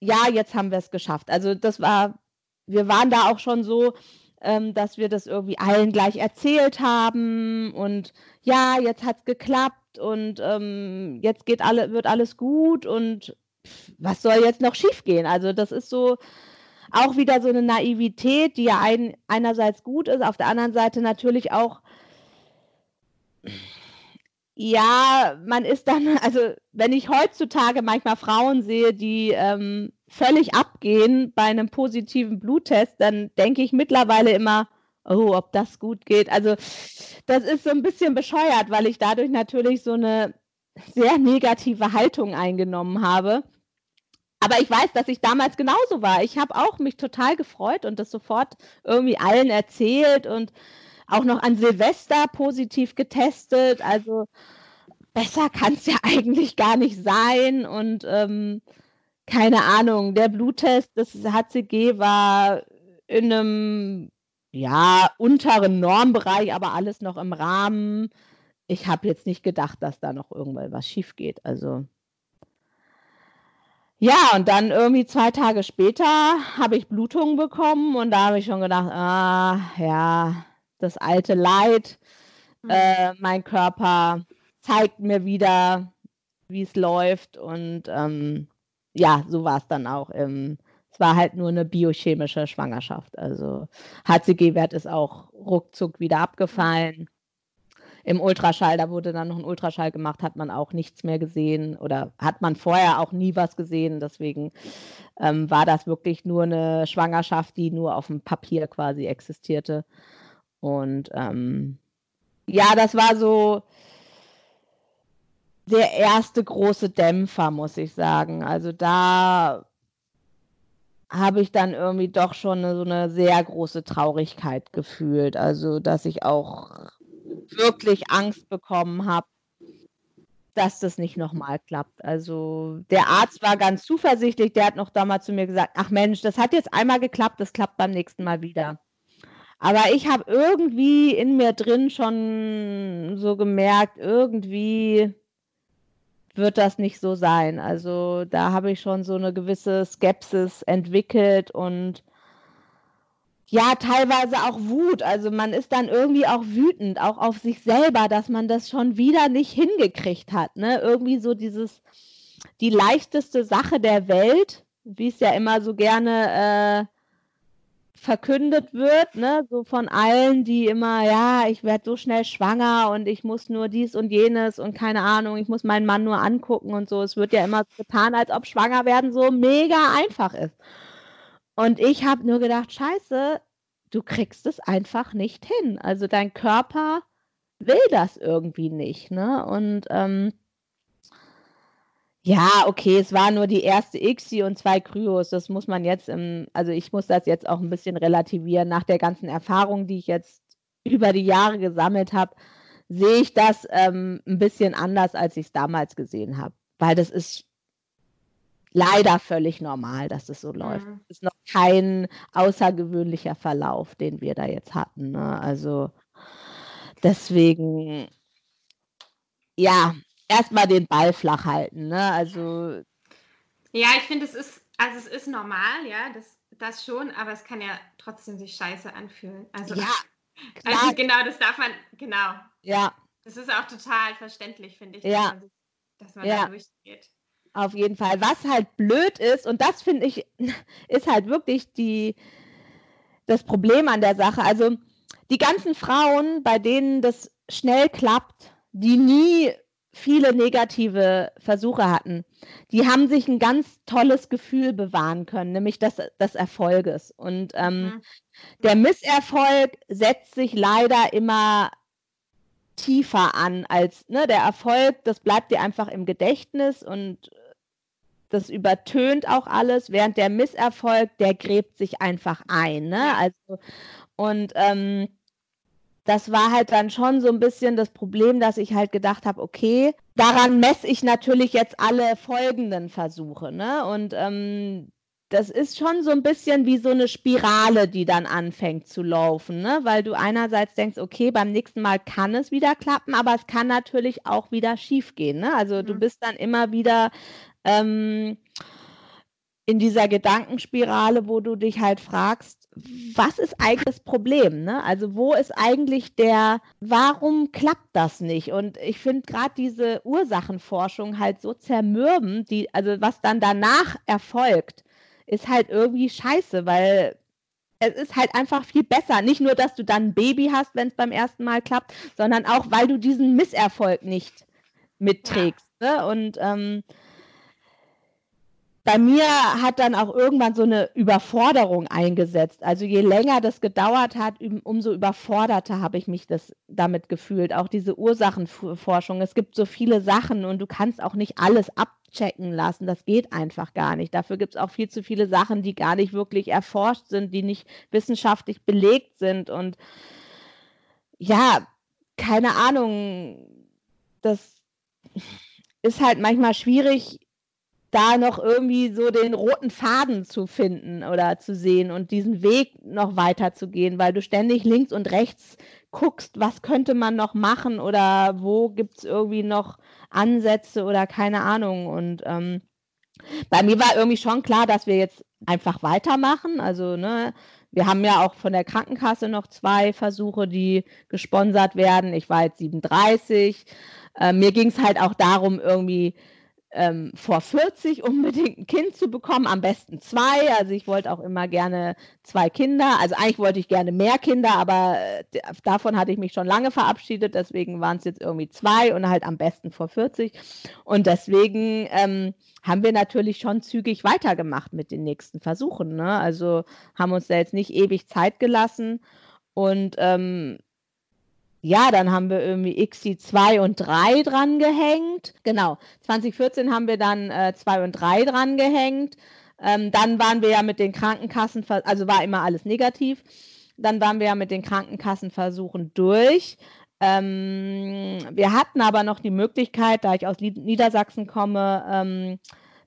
ja, jetzt haben wir es geschafft. Also das war, wir waren da auch schon so, ähm, dass wir das irgendwie allen gleich erzählt haben und ja, jetzt hat es geklappt und ähm, jetzt geht alle, wird alles gut und was soll jetzt noch schiefgehen? Also das ist so auch wieder so eine Naivität, die ja ein, einerseits gut ist, auf der anderen Seite natürlich auch ja, man ist dann, [laughs] also wenn ich heutzutage manchmal Frauen sehe, die ähm, völlig abgehen bei einem positiven Bluttest, dann denke ich mittlerweile immer, oh, ob das gut geht. Also das ist so ein bisschen bescheuert, weil ich dadurch natürlich so eine sehr negative Haltung eingenommen habe. Aber ich weiß, dass ich damals genauso war. Ich habe auch mich total gefreut und das sofort irgendwie allen erzählt und auch noch an Silvester positiv getestet. Also besser kann es ja [laughs] eigentlich gar nicht sein. Und ähm, keine Ahnung, der Bluttest des HCG war in einem ja, unteren Normbereich, aber alles noch im Rahmen. Ich habe jetzt nicht gedacht, dass da noch irgendwas schief geht. Also ja, und dann irgendwie zwei Tage später habe ich Blutungen bekommen und da habe ich schon gedacht, ah, ja, das alte Leid, mhm. äh, mein Körper zeigt mir wieder, wie es läuft. Und ähm, ja, so war es dann auch. Im, es war halt nur eine biochemische Schwangerschaft. Also HCG-Wert ist auch ruckzuck wieder abgefallen. Im Ultraschall, da wurde dann noch ein Ultraschall gemacht, hat man auch nichts mehr gesehen oder hat man vorher auch nie was gesehen. Deswegen ähm, war das wirklich nur eine Schwangerschaft, die nur auf dem Papier quasi existierte. Und ähm, ja, das war so der erste große Dämpfer, muss ich sagen. Also da habe ich dann irgendwie doch schon so eine sehr große Traurigkeit gefühlt. Also, dass ich auch wirklich Angst bekommen habe, dass das nicht nochmal klappt. Also, der Arzt war ganz zuversichtlich. Der hat noch damals zu mir gesagt: Ach Mensch, das hat jetzt einmal geklappt, das klappt beim nächsten Mal wieder. Aber ich habe irgendwie in mir drin schon so gemerkt, irgendwie wird das nicht so sein. Also da habe ich schon so eine gewisse Skepsis entwickelt und ja, teilweise auch Wut. Also man ist dann irgendwie auch wütend, auch auf sich selber, dass man das schon wieder nicht hingekriegt hat. Ne? Irgendwie so dieses, die leichteste Sache der Welt, wie es ja immer so gerne äh, verkündet wird, ne, so von allen, die immer, ja, ich werde so schnell schwanger und ich muss nur dies und jenes und keine Ahnung, ich muss meinen Mann nur angucken und so. Es wird ja immer getan, als ob schwanger werden so mega einfach ist. Und ich habe nur gedacht, scheiße, du kriegst es einfach nicht hin. Also dein Körper will das irgendwie nicht, ne? Und ähm, ja, okay, es war nur die erste ICSI und zwei Kryos. Das muss man jetzt im, also ich muss das jetzt auch ein bisschen relativieren. Nach der ganzen Erfahrung, die ich jetzt über die Jahre gesammelt habe, sehe ich das ähm, ein bisschen anders, als ich es damals gesehen habe. Weil das ist leider völlig normal, dass es so läuft. Mhm. Es ist noch kein außergewöhnlicher Verlauf, den wir da jetzt hatten. Ne? Also deswegen, ja, erstmal den Ball flach halten. Ne? Also. Ja, ich finde, es ist, also es ist normal, ja, das, das schon, aber es kann ja trotzdem sich scheiße anfühlen. Also, ja, [laughs] klar. also genau, das darf man, genau. Ja. Das ist auch total verständlich, finde ich, ja. dass man, dass man ja. da durchgeht. Auf jeden Fall. Was halt blöd ist, und das finde ich, [laughs] ist halt wirklich die, das Problem an der Sache. Also die ganzen Frauen, bei denen das schnell klappt, die nie viele negative Versuche hatten, die haben sich ein ganz tolles Gefühl bewahren können, nämlich das des Erfolges. Und ähm, mhm. der Misserfolg setzt sich leider immer tiefer an als ne, der Erfolg, das bleibt dir einfach im Gedächtnis und das übertönt auch alles, während der Misserfolg, der gräbt sich einfach ein. Ne? Also, und ähm, das war halt dann schon so ein bisschen das Problem, dass ich halt gedacht habe, okay, daran messe ich natürlich jetzt alle folgenden Versuche, ne? Und ähm, das ist schon so ein bisschen wie so eine Spirale, die dann anfängt zu laufen, ne? weil du einerseits denkst, okay, beim nächsten Mal kann es wieder klappen, aber es kann natürlich auch wieder schief gehen. Ne? Also mhm. du bist dann immer wieder ähm, in dieser Gedankenspirale, wo du dich halt fragst, was ist eigentlich das Problem? Ne? Also wo ist eigentlich der, warum klappt das nicht? Und ich finde gerade diese Ursachenforschung halt so zermürbend, die, also was dann danach erfolgt, ist halt irgendwie scheiße, weil es ist halt einfach viel besser. Nicht nur, dass du dann ein Baby hast, wenn es beim ersten Mal klappt, sondern auch, weil du diesen Misserfolg nicht mitträgst. Ja. Ne? Und ähm, bei mir hat dann auch irgendwann so eine Überforderung eingesetzt. Also je länger das gedauert hat, umso überforderter habe ich mich das damit gefühlt. Auch diese Ursachenforschung. Es gibt so viele Sachen und du kannst auch nicht alles abchecken lassen. Das geht einfach gar nicht. Dafür gibt es auch viel zu viele Sachen, die gar nicht wirklich erforscht sind, die nicht wissenschaftlich belegt sind. Und ja, keine Ahnung, das ist halt manchmal schwierig, da noch irgendwie so den roten Faden zu finden oder zu sehen und diesen Weg noch weiter zu gehen, weil du ständig links und rechts guckst, was könnte man noch machen oder wo gibt es irgendwie noch Ansätze oder keine Ahnung. Und ähm, bei mir war irgendwie schon klar, dass wir jetzt einfach weitermachen. Also, ne, wir haben ja auch von der Krankenkasse noch zwei Versuche, die gesponsert werden. Ich war jetzt 37. Äh, mir ging es halt auch darum, irgendwie ähm, vor 40 unbedingt ein Kind zu bekommen, am besten zwei. Also ich wollte auch immer gerne zwei Kinder. Also eigentlich wollte ich gerne mehr Kinder, aber äh, davon hatte ich mich schon lange verabschiedet. Deswegen waren es jetzt irgendwie zwei und halt am besten vor 40. Und deswegen ähm, haben wir natürlich schon zügig weitergemacht mit den nächsten Versuchen. Ne? Also haben uns da jetzt nicht ewig Zeit gelassen. Und ähm, ja, dann haben wir irgendwie XI 2 und 3 dran gehängt. Genau, 2014 haben wir dann äh, 2 und 3 dran gehängt. Ähm, dann waren wir ja mit den Krankenkassen, also war immer alles negativ. Dann waren wir ja mit den Krankenkassenversuchen durch. Ähm, wir hatten aber noch die Möglichkeit, da ich aus Niedersachsen komme, ähm,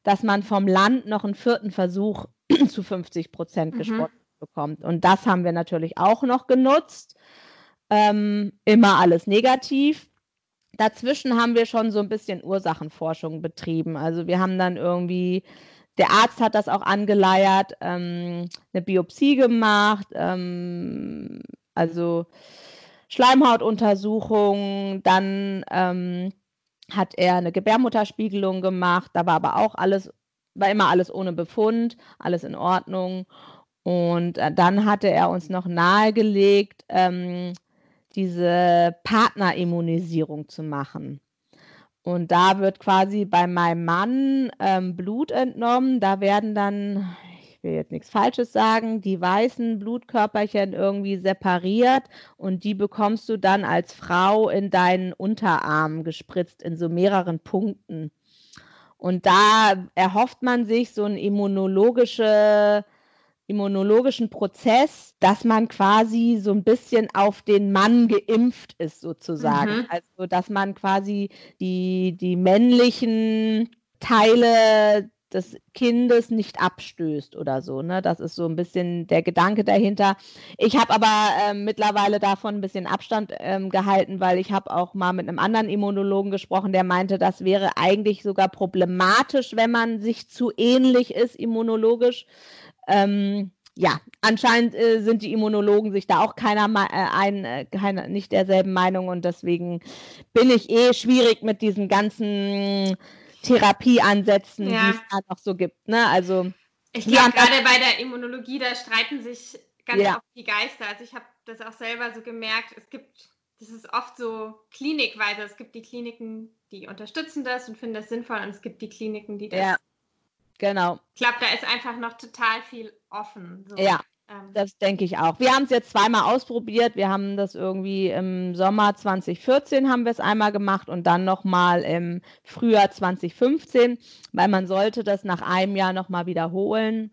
dass man vom Land noch einen vierten Versuch [clears throat] zu 50 Prozent mhm. gesponsert bekommt. Und das haben wir natürlich auch noch genutzt ähm, immer alles negativ. Dazwischen haben wir schon so ein bisschen Ursachenforschung betrieben. Also wir haben dann irgendwie, der Arzt hat das auch angeleiert, ähm, eine Biopsie gemacht, ähm, also Schleimhautuntersuchung, dann ähm, hat er eine Gebärmutterspiegelung gemacht, da war aber auch alles, war immer alles ohne Befund, alles in Ordnung. Und äh, dann hatte er uns noch nahegelegt, ähm, diese Partnerimmunisierung zu machen. Und da wird quasi bei meinem Mann ähm, Blut entnommen. Da werden dann, ich will jetzt nichts Falsches sagen, die weißen Blutkörperchen irgendwie separiert und die bekommst du dann als Frau in deinen Unterarm gespritzt in so mehreren Punkten. Und da erhofft man sich so eine immunologische immunologischen Prozess, dass man quasi so ein bisschen auf den Mann geimpft ist, sozusagen. Mhm. Also, dass man quasi die, die männlichen Teile des Kindes nicht abstößt oder so. Ne? Das ist so ein bisschen der Gedanke dahinter. Ich habe aber äh, mittlerweile davon ein bisschen Abstand ähm, gehalten, weil ich habe auch mal mit einem anderen Immunologen gesprochen, der meinte, das wäre eigentlich sogar problematisch, wenn man sich zu ähnlich ist immunologisch. Ähm, ja, anscheinend äh, sind die Immunologen sich da auch keiner äh, ein, äh, keiner, nicht derselben Meinung und deswegen bin ich eh schwierig mit diesen ganzen Therapieansätzen, ja. die es da noch so gibt. Ne? Also ich glaube, gerade bei der Immunologie, da streiten sich ganz ja. oft die Geister. Also ich habe das auch selber so gemerkt, es gibt, das ist oft so klinikweise, es gibt die Kliniken, die unterstützen das und finden das sinnvoll und es gibt die Kliniken, die das ja Genau. Ich glaube, da ist einfach noch total viel offen. So. Ja, ähm. das denke ich auch. Wir haben es jetzt zweimal ausprobiert. Wir haben das irgendwie im Sommer 2014 haben wir es einmal gemacht und dann nochmal im Frühjahr 2015, weil man sollte das nach einem Jahr nochmal wiederholen.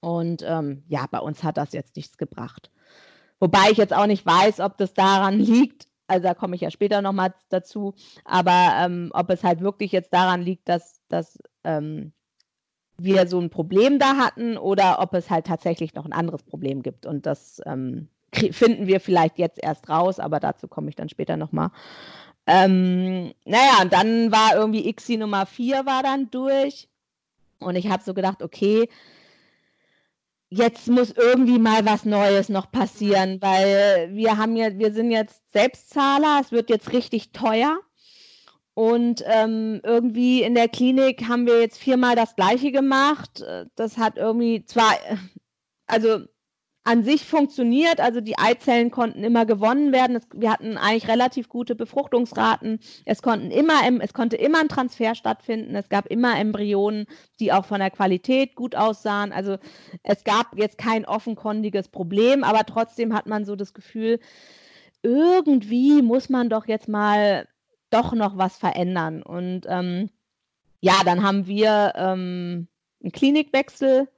Und ähm, ja, bei uns hat das jetzt nichts gebracht. Wobei ich jetzt auch nicht weiß, ob das daran liegt, also da komme ich ja später nochmal dazu, aber ähm, ob es halt wirklich jetzt daran liegt, dass, dass ähm, wir so ein Problem da hatten oder ob es halt tatsächlich noch ein anderes Problem gibt. Und das ähm, finden wir vielleicht jetzt erst raus, aber dazu komme ich dann später nochmal. Ähm, naja, und dann war irgendwie ICSI Nummer 4 war dann durch. Und ich habe so gedacht, okay, jetzt muss irgendwie mal was Neues noch passieren, weil wir haben ja, wir sind jetzt Selbstzahler, es wird jetzt richtig teuer. Und ähm, irgendwie in der Klinik haben wir jetzt viermal das gleiche gemacht. Das hat irgendwie zwar, also an sich funktioniert. Also die Eizellen konnten immer gewonnen werden. Es, wir hatten eigentlich relativ gute Befruchtungsraten. Es konnten immer, es konnte immer ein Transfer stattfinden. Es gab immer Embryonen, die auch von der Qualität gut aussahen. Also es gab jetzt kein offenkundiges Problem, aber trotzdem hat man so das Gefühl, irgendwie muss man doch jetzt mal doch noch was verändern. Und ähm, ja, dann haben wir ähm, einen Klinikwechsel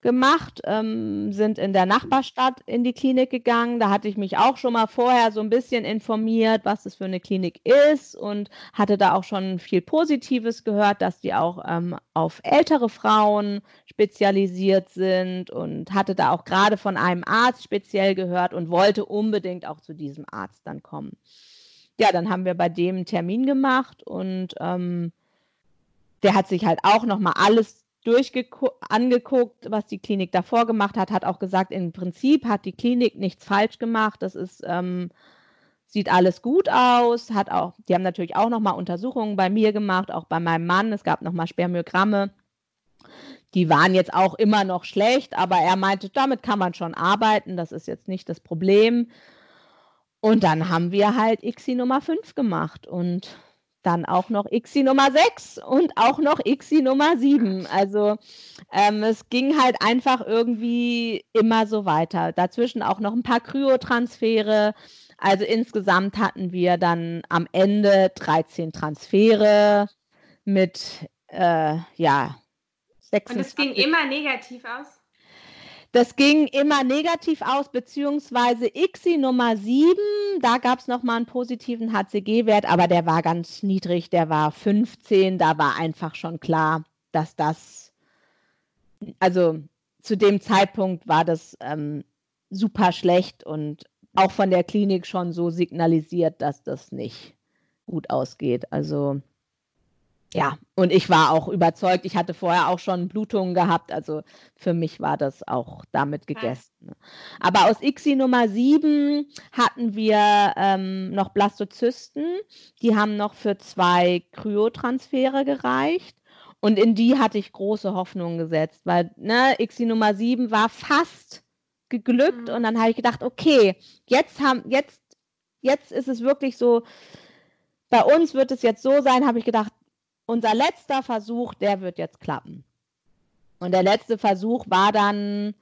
gemacht, ähm, sind in der Nachbarstadt in die Klinik gegangen. Da hatte ich mich auch schon mal vorher so ein bisschen informiert, was das für eine Klinik ist und hatte da auch schon viel Positives gehört, dass die auch ähm, auf ältere Frauen spezialisiert sind und hatte da auch gerade von einem Arzt speziell gehört und wollte unbedingt auch zu diesem Arzt dann kommen. Ja, dann haben wir bei dem einen Termin gemacht und ähm, der hat sich halt auch nochmal alles angeguckt, was die Klinik davor gemacht hat, hat auch gesagt, im Prinzip hat die Klinik nichts falsch gemacht. Das ist, ähm, sieht alles gut aus, hat auch, die haben natürlich auch nochmal Untersuchungen bei mir gemacht, auch bei meinem Mann. Es gab nochmal Spermiogramme. Die waren jetzt auch immer noch schlecht, aber er meinte, damit kann man schon arbeiten, das ist jetzt nicht das Problem. Und dann haben wir halt ICSI Nummer 5 gemacht und dann auch noch ICSI Nummer 6 und auch noch ICSI Nummer 7. Also ähm, es ging halt einfach irgendwie immer so weiter. Dazwischen auch noch ein paar Kryotransfere. Also insgesamt hatten wir dann am Ende 13 Transfere mit, äh, ja, 26. Und es ging immer negativ aus? Das ging immer negativ aus, beziehungsweise ICSI Nummer 7, da gab es nochmal einen positiven HCG-Wert, aber der war ganz niedrig, der war 15, da war einfach schon klar, dass das, also zu dem Zeitpunkt war das ähm, super schlecht und auch von der Klinik schon so signalisiert, dass das nicht gut ausgeht. Also ja, und ich war auch überzeugt. Ich hatte vorher auch schon Blutungen gehabt. Also für mich war das auch damit gegessen. Ja. Aber aus ICSI Nummer 7 hatten wir ähm, noch Blastozysten. Die haben noch für zwei Kryotransfere gereicht. Und in die hatte ich große Hoffnungen gesetzt, weil ne, ICSI Nummer 7 war fast geglückt. Mhm. Und dann habe ich gedacht, okay, jetzt haben, jetzt, jetzt ist es wirklich so, bei uns wird es jetzt so sein, habe ich gedacht, unser letzter Versuch, der wird jetzt klappen. Und der letzte Versuch war dann,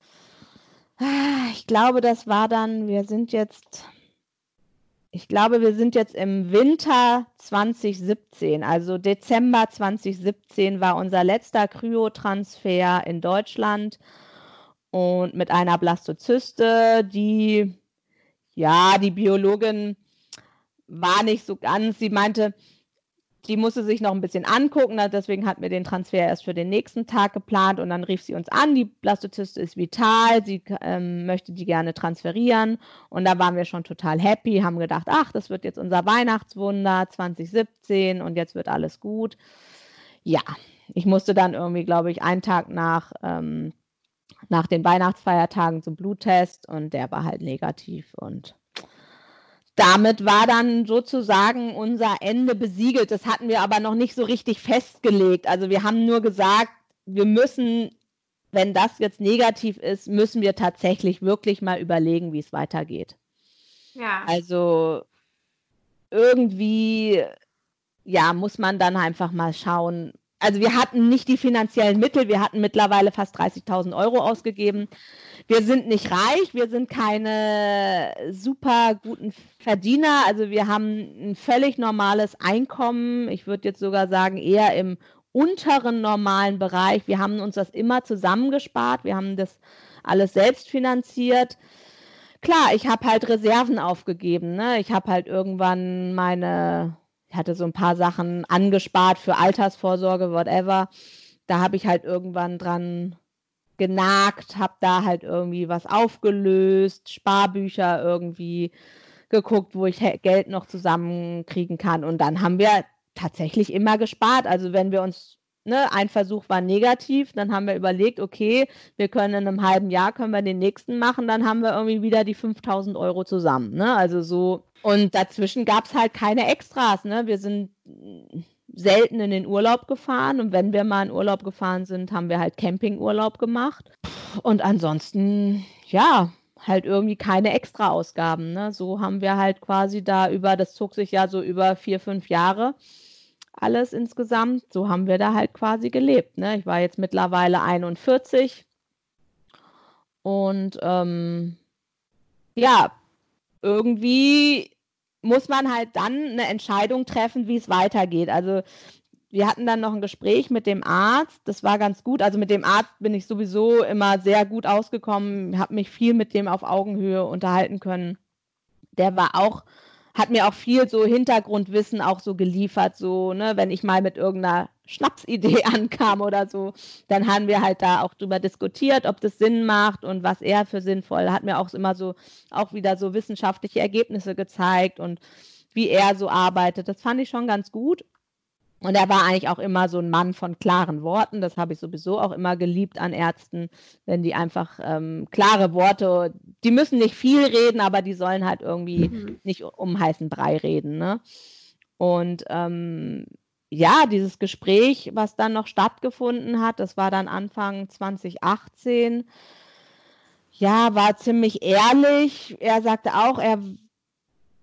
ah, ich glaube, das war dann, wir sind jetzt, ich glaube, wir sind jetzt im Winter 2017, also Dezember 2017 war unser letzter Kryotransfer in Deutschland. Und mit einer Blastozyste, die, ja, die Biologin war nicht so ganz, sie meinte, die musste sich noch ein bisschen angucken, deswegen hatten wir den Transfer erst für den nächsten Tag geplant und dann rief sie uns an, die Blastozyste ist vital, sie ähm, möchte die gerne transferieren und da waren wir schon total happy, haben gedacht, ach, das wird jetzt unser Weihnachtswunder 2017 und jetzt wird alles gut. Ja, ich musste dann irgendwie, glaube ich, einen Tag nach, ähm, nach den Weihnachtsfeiertagen zum Bluttest und der war halt negativ und damit war dann sozusagen unser Ende besiegelt. Das hatten wir aber noch nicht so richtig festgelegt. Also wir haben nur gesagt, wir müssen, wenn das jetzt negativ ist, müssen wir tatsächlich wirklich mal überlegen, wie es weitergeht. Ja. Also irgendwie, ja, muss man dann einfach mal schauen. Also wir hatten nicht die finanziellen Mittel, wir hatten mittlerweile fast 30.000 Euro ausgegeben wir sind nicht reich, wir sind keine super guten Verdiener. Also wir haben ein völlig normales Einkommen. Ich würde jetzt sogar sagen, eher im unteren normalen Bereich. Wir haben uns das immer zusammengespart. Wir haben das alles selbst finanziert. Klar, ich habe halt Reserven aufgegeben. Ne? Ich habe halt irgendwann meine, hatte so ein paar Sachen angespart für Altersvorsorge, whatever. da habe ich halt irgendwann dran genagt, habe da halt irgendwie was aufgelöst, Sparbücher irgendwie geguckt, wo ich Geld noch zusammenkriegen kann. Und dann haben wir tatsächlich immer gespart. Also wenn wir uns, ne, ein Versuch war negativ, dann haben wir überlegt, okay, wir können in einem halben Jahr, können wir den nächsten machen, dann haben wir irgendwie wieder die 5000 Euro zusammen. Ne? Also so. Und dazwischen gab es halt keine Extras. Ne? Wir sind selten in den Urlaub gefahren und wenn wir mal in Urlaub gefahren sind, haben wir halt Campingurlaub gemacht. Und ansonsten, ja, halt irgendwie keine Extra-Ausgaben. Ne? So haben wir halt quasi da über, das zog sich ja so über vier, fünf Jahre alles insgesamt. So haben wir da halt quasi gelebt. Ne? Ich war jetzt mittlerweile 41 und ähm, ja, irgendwie muss man halt dann eine Entscheidung treffen, wie es weitergeht. Also wir hatten dann noch ein Gespräch mit dem Arzt. Das war ganz gut. Also mit dem Arzt bin ich sowieso immer sehr gut ausgekommen, habe mich viel mit dem auf Augenhöhe unterhalten können. Der war auch hat mir auch viel so Hintergrundwissen auch so geliefert, so, ne, wenn ich mal mit irgendeiner Schnapsidee [laughs] ankam oder so, dann haben wir halt da auch drüber diskutiert, ob das Sinn macht und was er für sinnvoll, hat mir auch immer so, auch wieder so wissenschaftliche Ergebnisse gezeigt und wie er so arbeitet. Das fand ich schon ganz gut. Und er war eigentlich auch immer so ein Mann von klaren Worten. Das habe ich sowieso auch immer geliebt an Ärzten, wenn die einfach ähm, klare Worte, die müssen nicht viel reden, aber die sollen halt irgendwie mhm. nicht um heißen Brei reden. Ne? Und ähm, ja, dieses Gespräch, was dann noch stattgefunden hat, das war dann Anfang 2018, ja, war ziemlich ehrlich. Er sagte auch, er,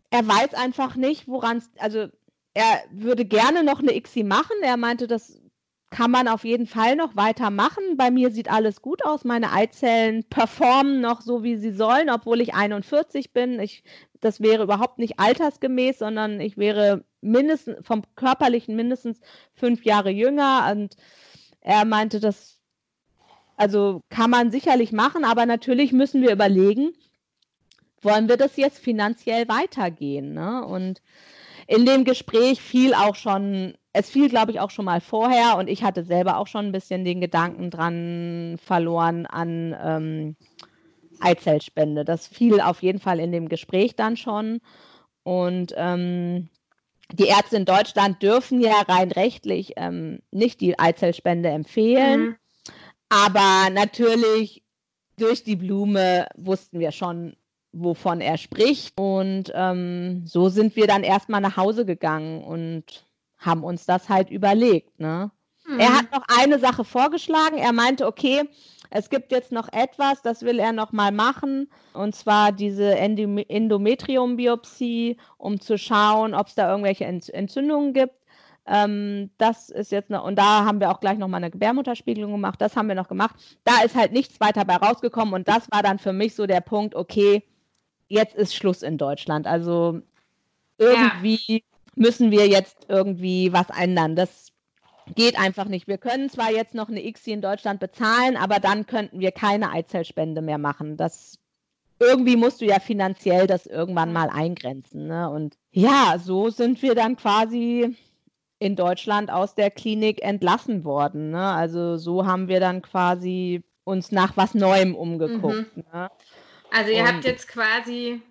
er weiß einfach nicht, woran es, also er würde gerne noch eine ICSI machen. Er meinte, das kann man auf jeden Fall noch weitermachen. Bei mir sieht alles gut aus. Meine Eizellen performen noch so, wie sie sollen, obwohl ich 41 bin. Ich, das wäre überhaupt nicht altersgemäß, sondern ich wäre mindestens vom körperlichen mindestens fünf Jahre jünger. Und er meinte, das also kann man sicherlich machen, aber natürlich müssen wir überlegen, wollen wir das jetzt finanziell weitergehen? Ne? Und in dem Gespräch fiel auch schon, es fiel, glaube ich, auch schon mal vorher und ich hatte selber auch schon ein bisschen den Gedanken dran verloren an ähm, Eizellspende. Das fiel auf jeden Fall in dem Gespräch dann schon. Und ähm, die Ärzte in Deutschland dürfen ja rein rechtlich ähm, nicht die Eizellspende empfehlen. Mhm. Aber natürlich durch die Blume wussten wir schon, wovon er spricht. Und ähm, so sind wir dann erstmal nach Hause gegangen und haben uns das halt überlegt. Ne? Mhm. Er hat noch eine Sache vorgeschlagen. Er meinte, okay, es gibt jetzt noch etwas, das will er noch mal machen, und zwar diese Endometriumbiopsie, um zu schauen, ob es da irgendwelche Entzündungen gibt. Ähm, das ist jetzt noch, und da haben wir auch gleich nochmal eine Gebärmutterspiegelung gemacht. Das haben wir noch gemacht. Da ist halt nichts weiter bei rausgekommen und das war dann für mich so der Punkt, okay, jetzt ist Schluss in Deutschland. Also irgendwie ja. Müssen wir jetzt irgendwie was ändern. Das geht einfach nicht. Wir können zwar jetzt noch eine ICSI in Deutschland bezahlen, aber dann könnten wir keine Eizellspende mehr machen. Das irgendwie musst du ja finanziell das irgendwann mal eingrenzen. Ne? Und ja, so sind wir dann quasi in Deutschland aus der Klinik entlassen worden. Ne? Also so haben wir dann quasi uns nach was Neuem umgeguckt. Mhm. Ne? Also ihr und, habt jetzt quasi,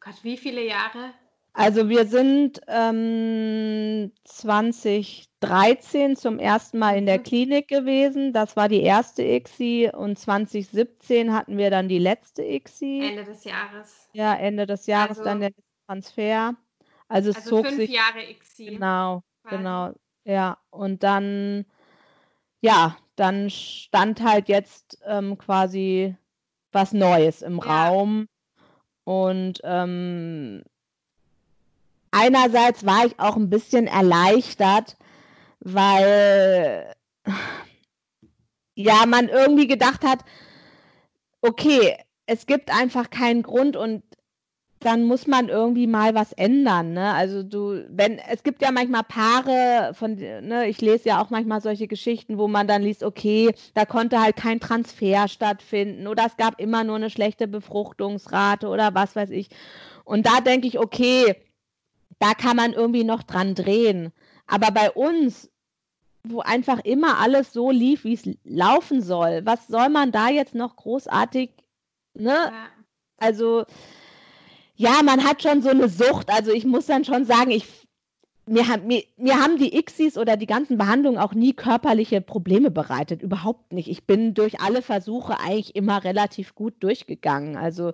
Gott, wie viele Jahre? Also wir sind ähm, 2013 zum ersten Mal in der mhm. Klinik gewesen. Das war die erste ICSI und 2017 hatten wir dann die letzte ICSI. Ende des Jahres. Ja, Ende des Jahres also, dann der Transfer. Also es also zog fünf sich. Jahre ICSI. Genau, quasi. genau. Ja, und dann, ja, dann stand halt jetzt ähm, quasi was Neues im ja. Raum. Und ähm, einerseits war ich auch ein bisschen erleichtert, weil ja man irgendwie gedacht hat, okay, es gibt einfach keinen Grund und dann muss man irgendwie mal was ändern. Ne? Also du, wenn, es gibt ja manchmal Paare von, ne, ich lese ja auch manchmal solche Geschichten, wo man dann liest, okay, da konnte halt kein Transfer stattfinden oder es gab immer nur eine schlechte Befruchtungsrate oder was weiß ich. Und da denke ich, okay, da kann man irgendwie noch dran drehen. Aber bei uns wo einfach immer alles so lief, wie es laufen soll. Was soll man da jetzt noch großartig, ne? Ja. Also, ja, man hat schon so eine Sucht. Also ich muss dann schon sagen, ich mir, mir, mir haben die Xis oder die ganzen Behandlungen auch nie körperliche Probleme bereitet. Überhaupt nicht. Ich bin durch alle Versuche eigentlich immer relativ gut durchgegangen. Also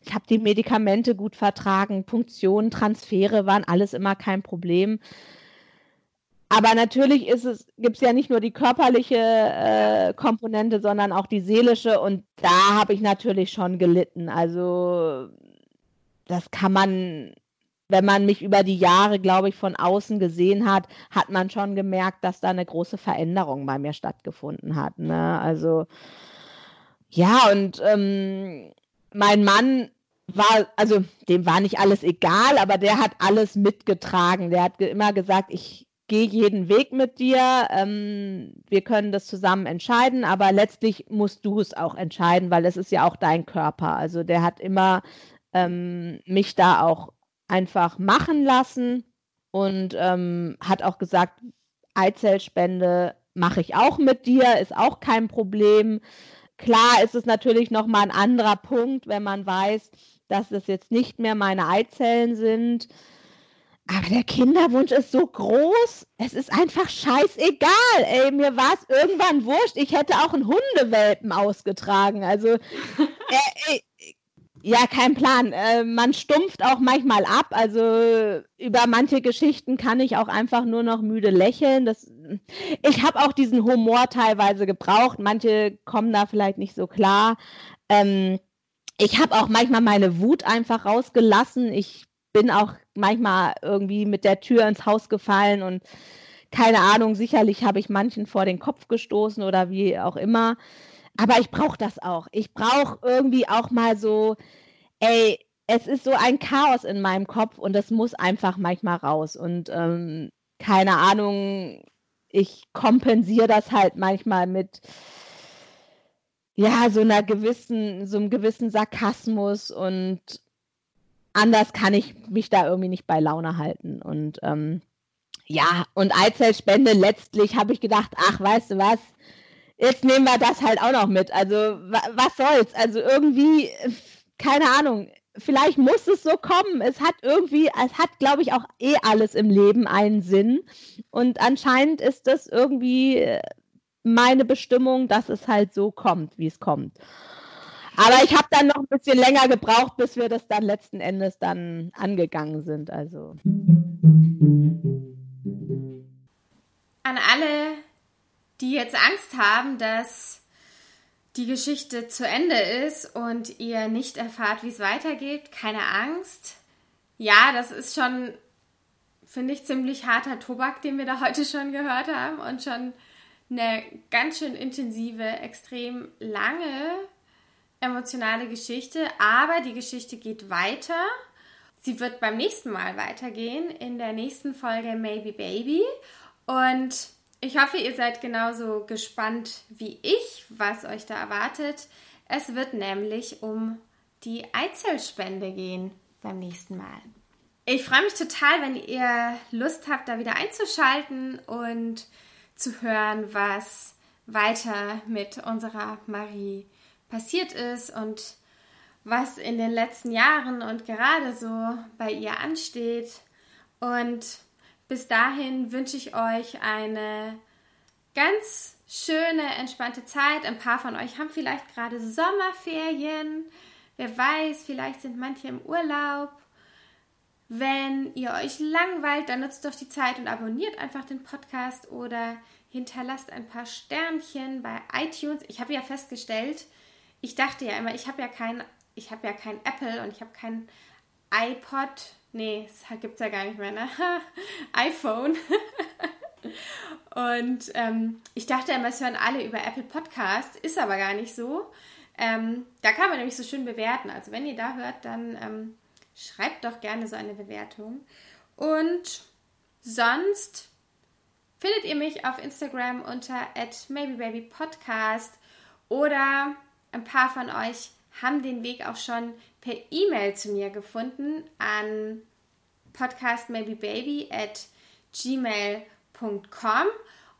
ich habe die Medikamente gut vertragen, Punktionen, Transfere waren alles immer kein Problem. Aber natürlich gibt es ja nicht nur die körperliche äh, Komponente, sondern auch die seelische. Und da habe ich natürlich schon gelitten. Also das kann man wenn man mich über die Jahre, glaube ich, von außen gesehen hat, hat man schon gemerkt, dass da eine große Veränderung bei mir stattgefunden hat. Ne? Also ja, und ähm, mein Mann war, also dem war nicht alles egal, aber der hat alles mitgetragen. Der hat immer gesagt, ich gehe jeden Weg mit dir, ähm, wir können das zusammen entscheiden, aber letztlich musst du es auch entscheiden, weil es ist ja auch dein Körper. Also der hat immer ähm, mich da auch einfach machen lassen und ähm, hat auch gesagt, Eizellspende mache ich auch mit dir, ist auch kein Problem. Klar ist es natürlich nochmal ein anderer Punkt, wenn man weiß, dass es jetzt nicht mehr meine Eizellen sind. Aber der Kinderwunsch ist so groß, es ist einfach scheißegal. Ey, mir war es irgendwann wurscht. Ich hätte auch einen Hundewelpen ausgetragen. Also, [laughs] äh, ja, kein Plan. Äh, man stumpft auch manchmal ab. Also über manche Geschichten kann ich auch einfach nur noch müde lächeln. Das, ich habe auch diesen Humor teilweise gebraucht. Manche kommen da vielleicht nicht so klar. Ähm, ich habe auch manchmal meine Wut einfach rausgelassen. Ich bin auch manchmal irgendwie mit der Tür ins Haus gefallen und keine Ahnung, sicherlich habe ich manchen vor den Kopf gestoßen oder wie auch immer. Aber ich brauche das auch. Ich brauche irgendwie auch mal so, ey, es ist so ein Chaos in meinem Kopf und das muss einfach manchmal raus. Und ähm, keine Ahnung, ich kompensiere das halt manchmal mit ja, so einer gewissen, so einem gewissen Sarkasmus und anders kann ich mich da irgendwie nicht bei Laune halten. Und ähm, ja, und Eizellspende letztlich habe ich gedacht, ach, weißt du was, jetzt nehmen wir das halt auch noch mit. Also was soll's? Also irgendwie, keine Ahnung, vielleicht muss es so kommen. Es hat irgendwie, es hat, glaube ich, auch eh alles im Leben einen Sinn. Und anscheinend ist das irgendwie äh, meine Bestimmung, dass es halt so kommt, wie es kommt. Aber ich habe dann noch ein bisschen länger gebraucht, bis wir das dann letzten Endes dann angegangen sind. Also. An alle die jetzt Angst haben, dass die Geschichte zu Ende ist und ihr nicht erfahrt, wie es weitergeht. Keine Angst. Ja, das ist schon, finde ich, ziemlich harter Tobak, den wir da heute schon gehört haben und schon eine ganz schön intensive, extrem lange emotionale Geschichte. Aber die Geschichte geht weiter. Sie wird beim nächsten Mal weitergehen in der nächsten Folge Maybe Baby. Und ich hoffe, ihr seid genauso gespannt wie ich, was euch da erwartet. Es wird nämlich um die Eizellspende gehen beim nächsten Mal. Ich freue mich total, wenn ihr Lust habt, da wieder einzuschalten und zu hören, was weiter mit unserer Marie passiert ist und was in den letzten Jahren und gerade so bei ihr ansteht. Und bis dahin wünsche ich euch eine ganz schöne, entspannte Zeit. Ein paar von euch haben vielleicht gerade Sommerferien. Wer weiß, vielleicht sind manche im Urlaub. Wenn ihr euch langweilt, dann nutzt doch die Zeit und abonniert einfach den Podcast oder hinterlasst ein paar Sternchen bei iTunes. Ich habe ja festgestellt, ich dachte ja immer, ich habe ja kein, ich habe ja kein Apple und ich habe kein iPod Nee, das gibt es ja gar nicht mehr, ne? [laughs] iPhone. [laughs] und ähm, ich dachte immer, es hören alle über Apple Podcast, ist aber gar nicht so. Ähm, da kann man nämlich so schön bewerten. Also wenn ihr da hört, dann ähm, schreibt doch gerne so eine Bewertung. Und sonst findet ihr mich auf Instagram unter maybebabypodcast oder ein paar von euch haben den Weg auch schon per E-Mail zu mir gefunden an podcastmaybebaby at gmail.com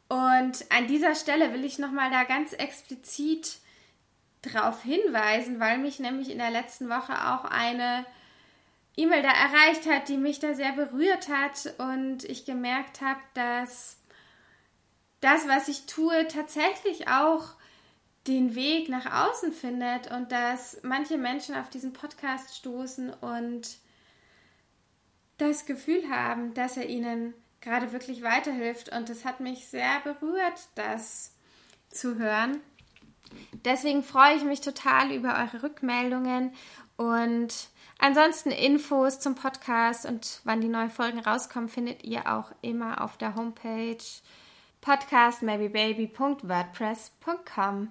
Und an dieser Stelle will ich nochmal da ganz explizit darauf hinweisen, weil mich nämlich in der letzten Woche auch eine E-Mail da erreicht hat, die mich da sehr berührt hat. Und ich gemerkt habe, dass das, was ich tue, tatsächlich auch den Weg nach außen findet und dass manche Menschen auf diesen Podcast stoßen und das Gefühl haben, dass er ihnen gerade wirklich weiterhilft. Und es hat mich sehr berührt, das zu hören. Deswegen freue ich mich total über eure Rückmeldungen und ansonsten Infos zum Podcast und wann die neuen Folgen rauskommen, findet ihr auch immer auf der Homepage podcastmaybebaby.wordpress.com.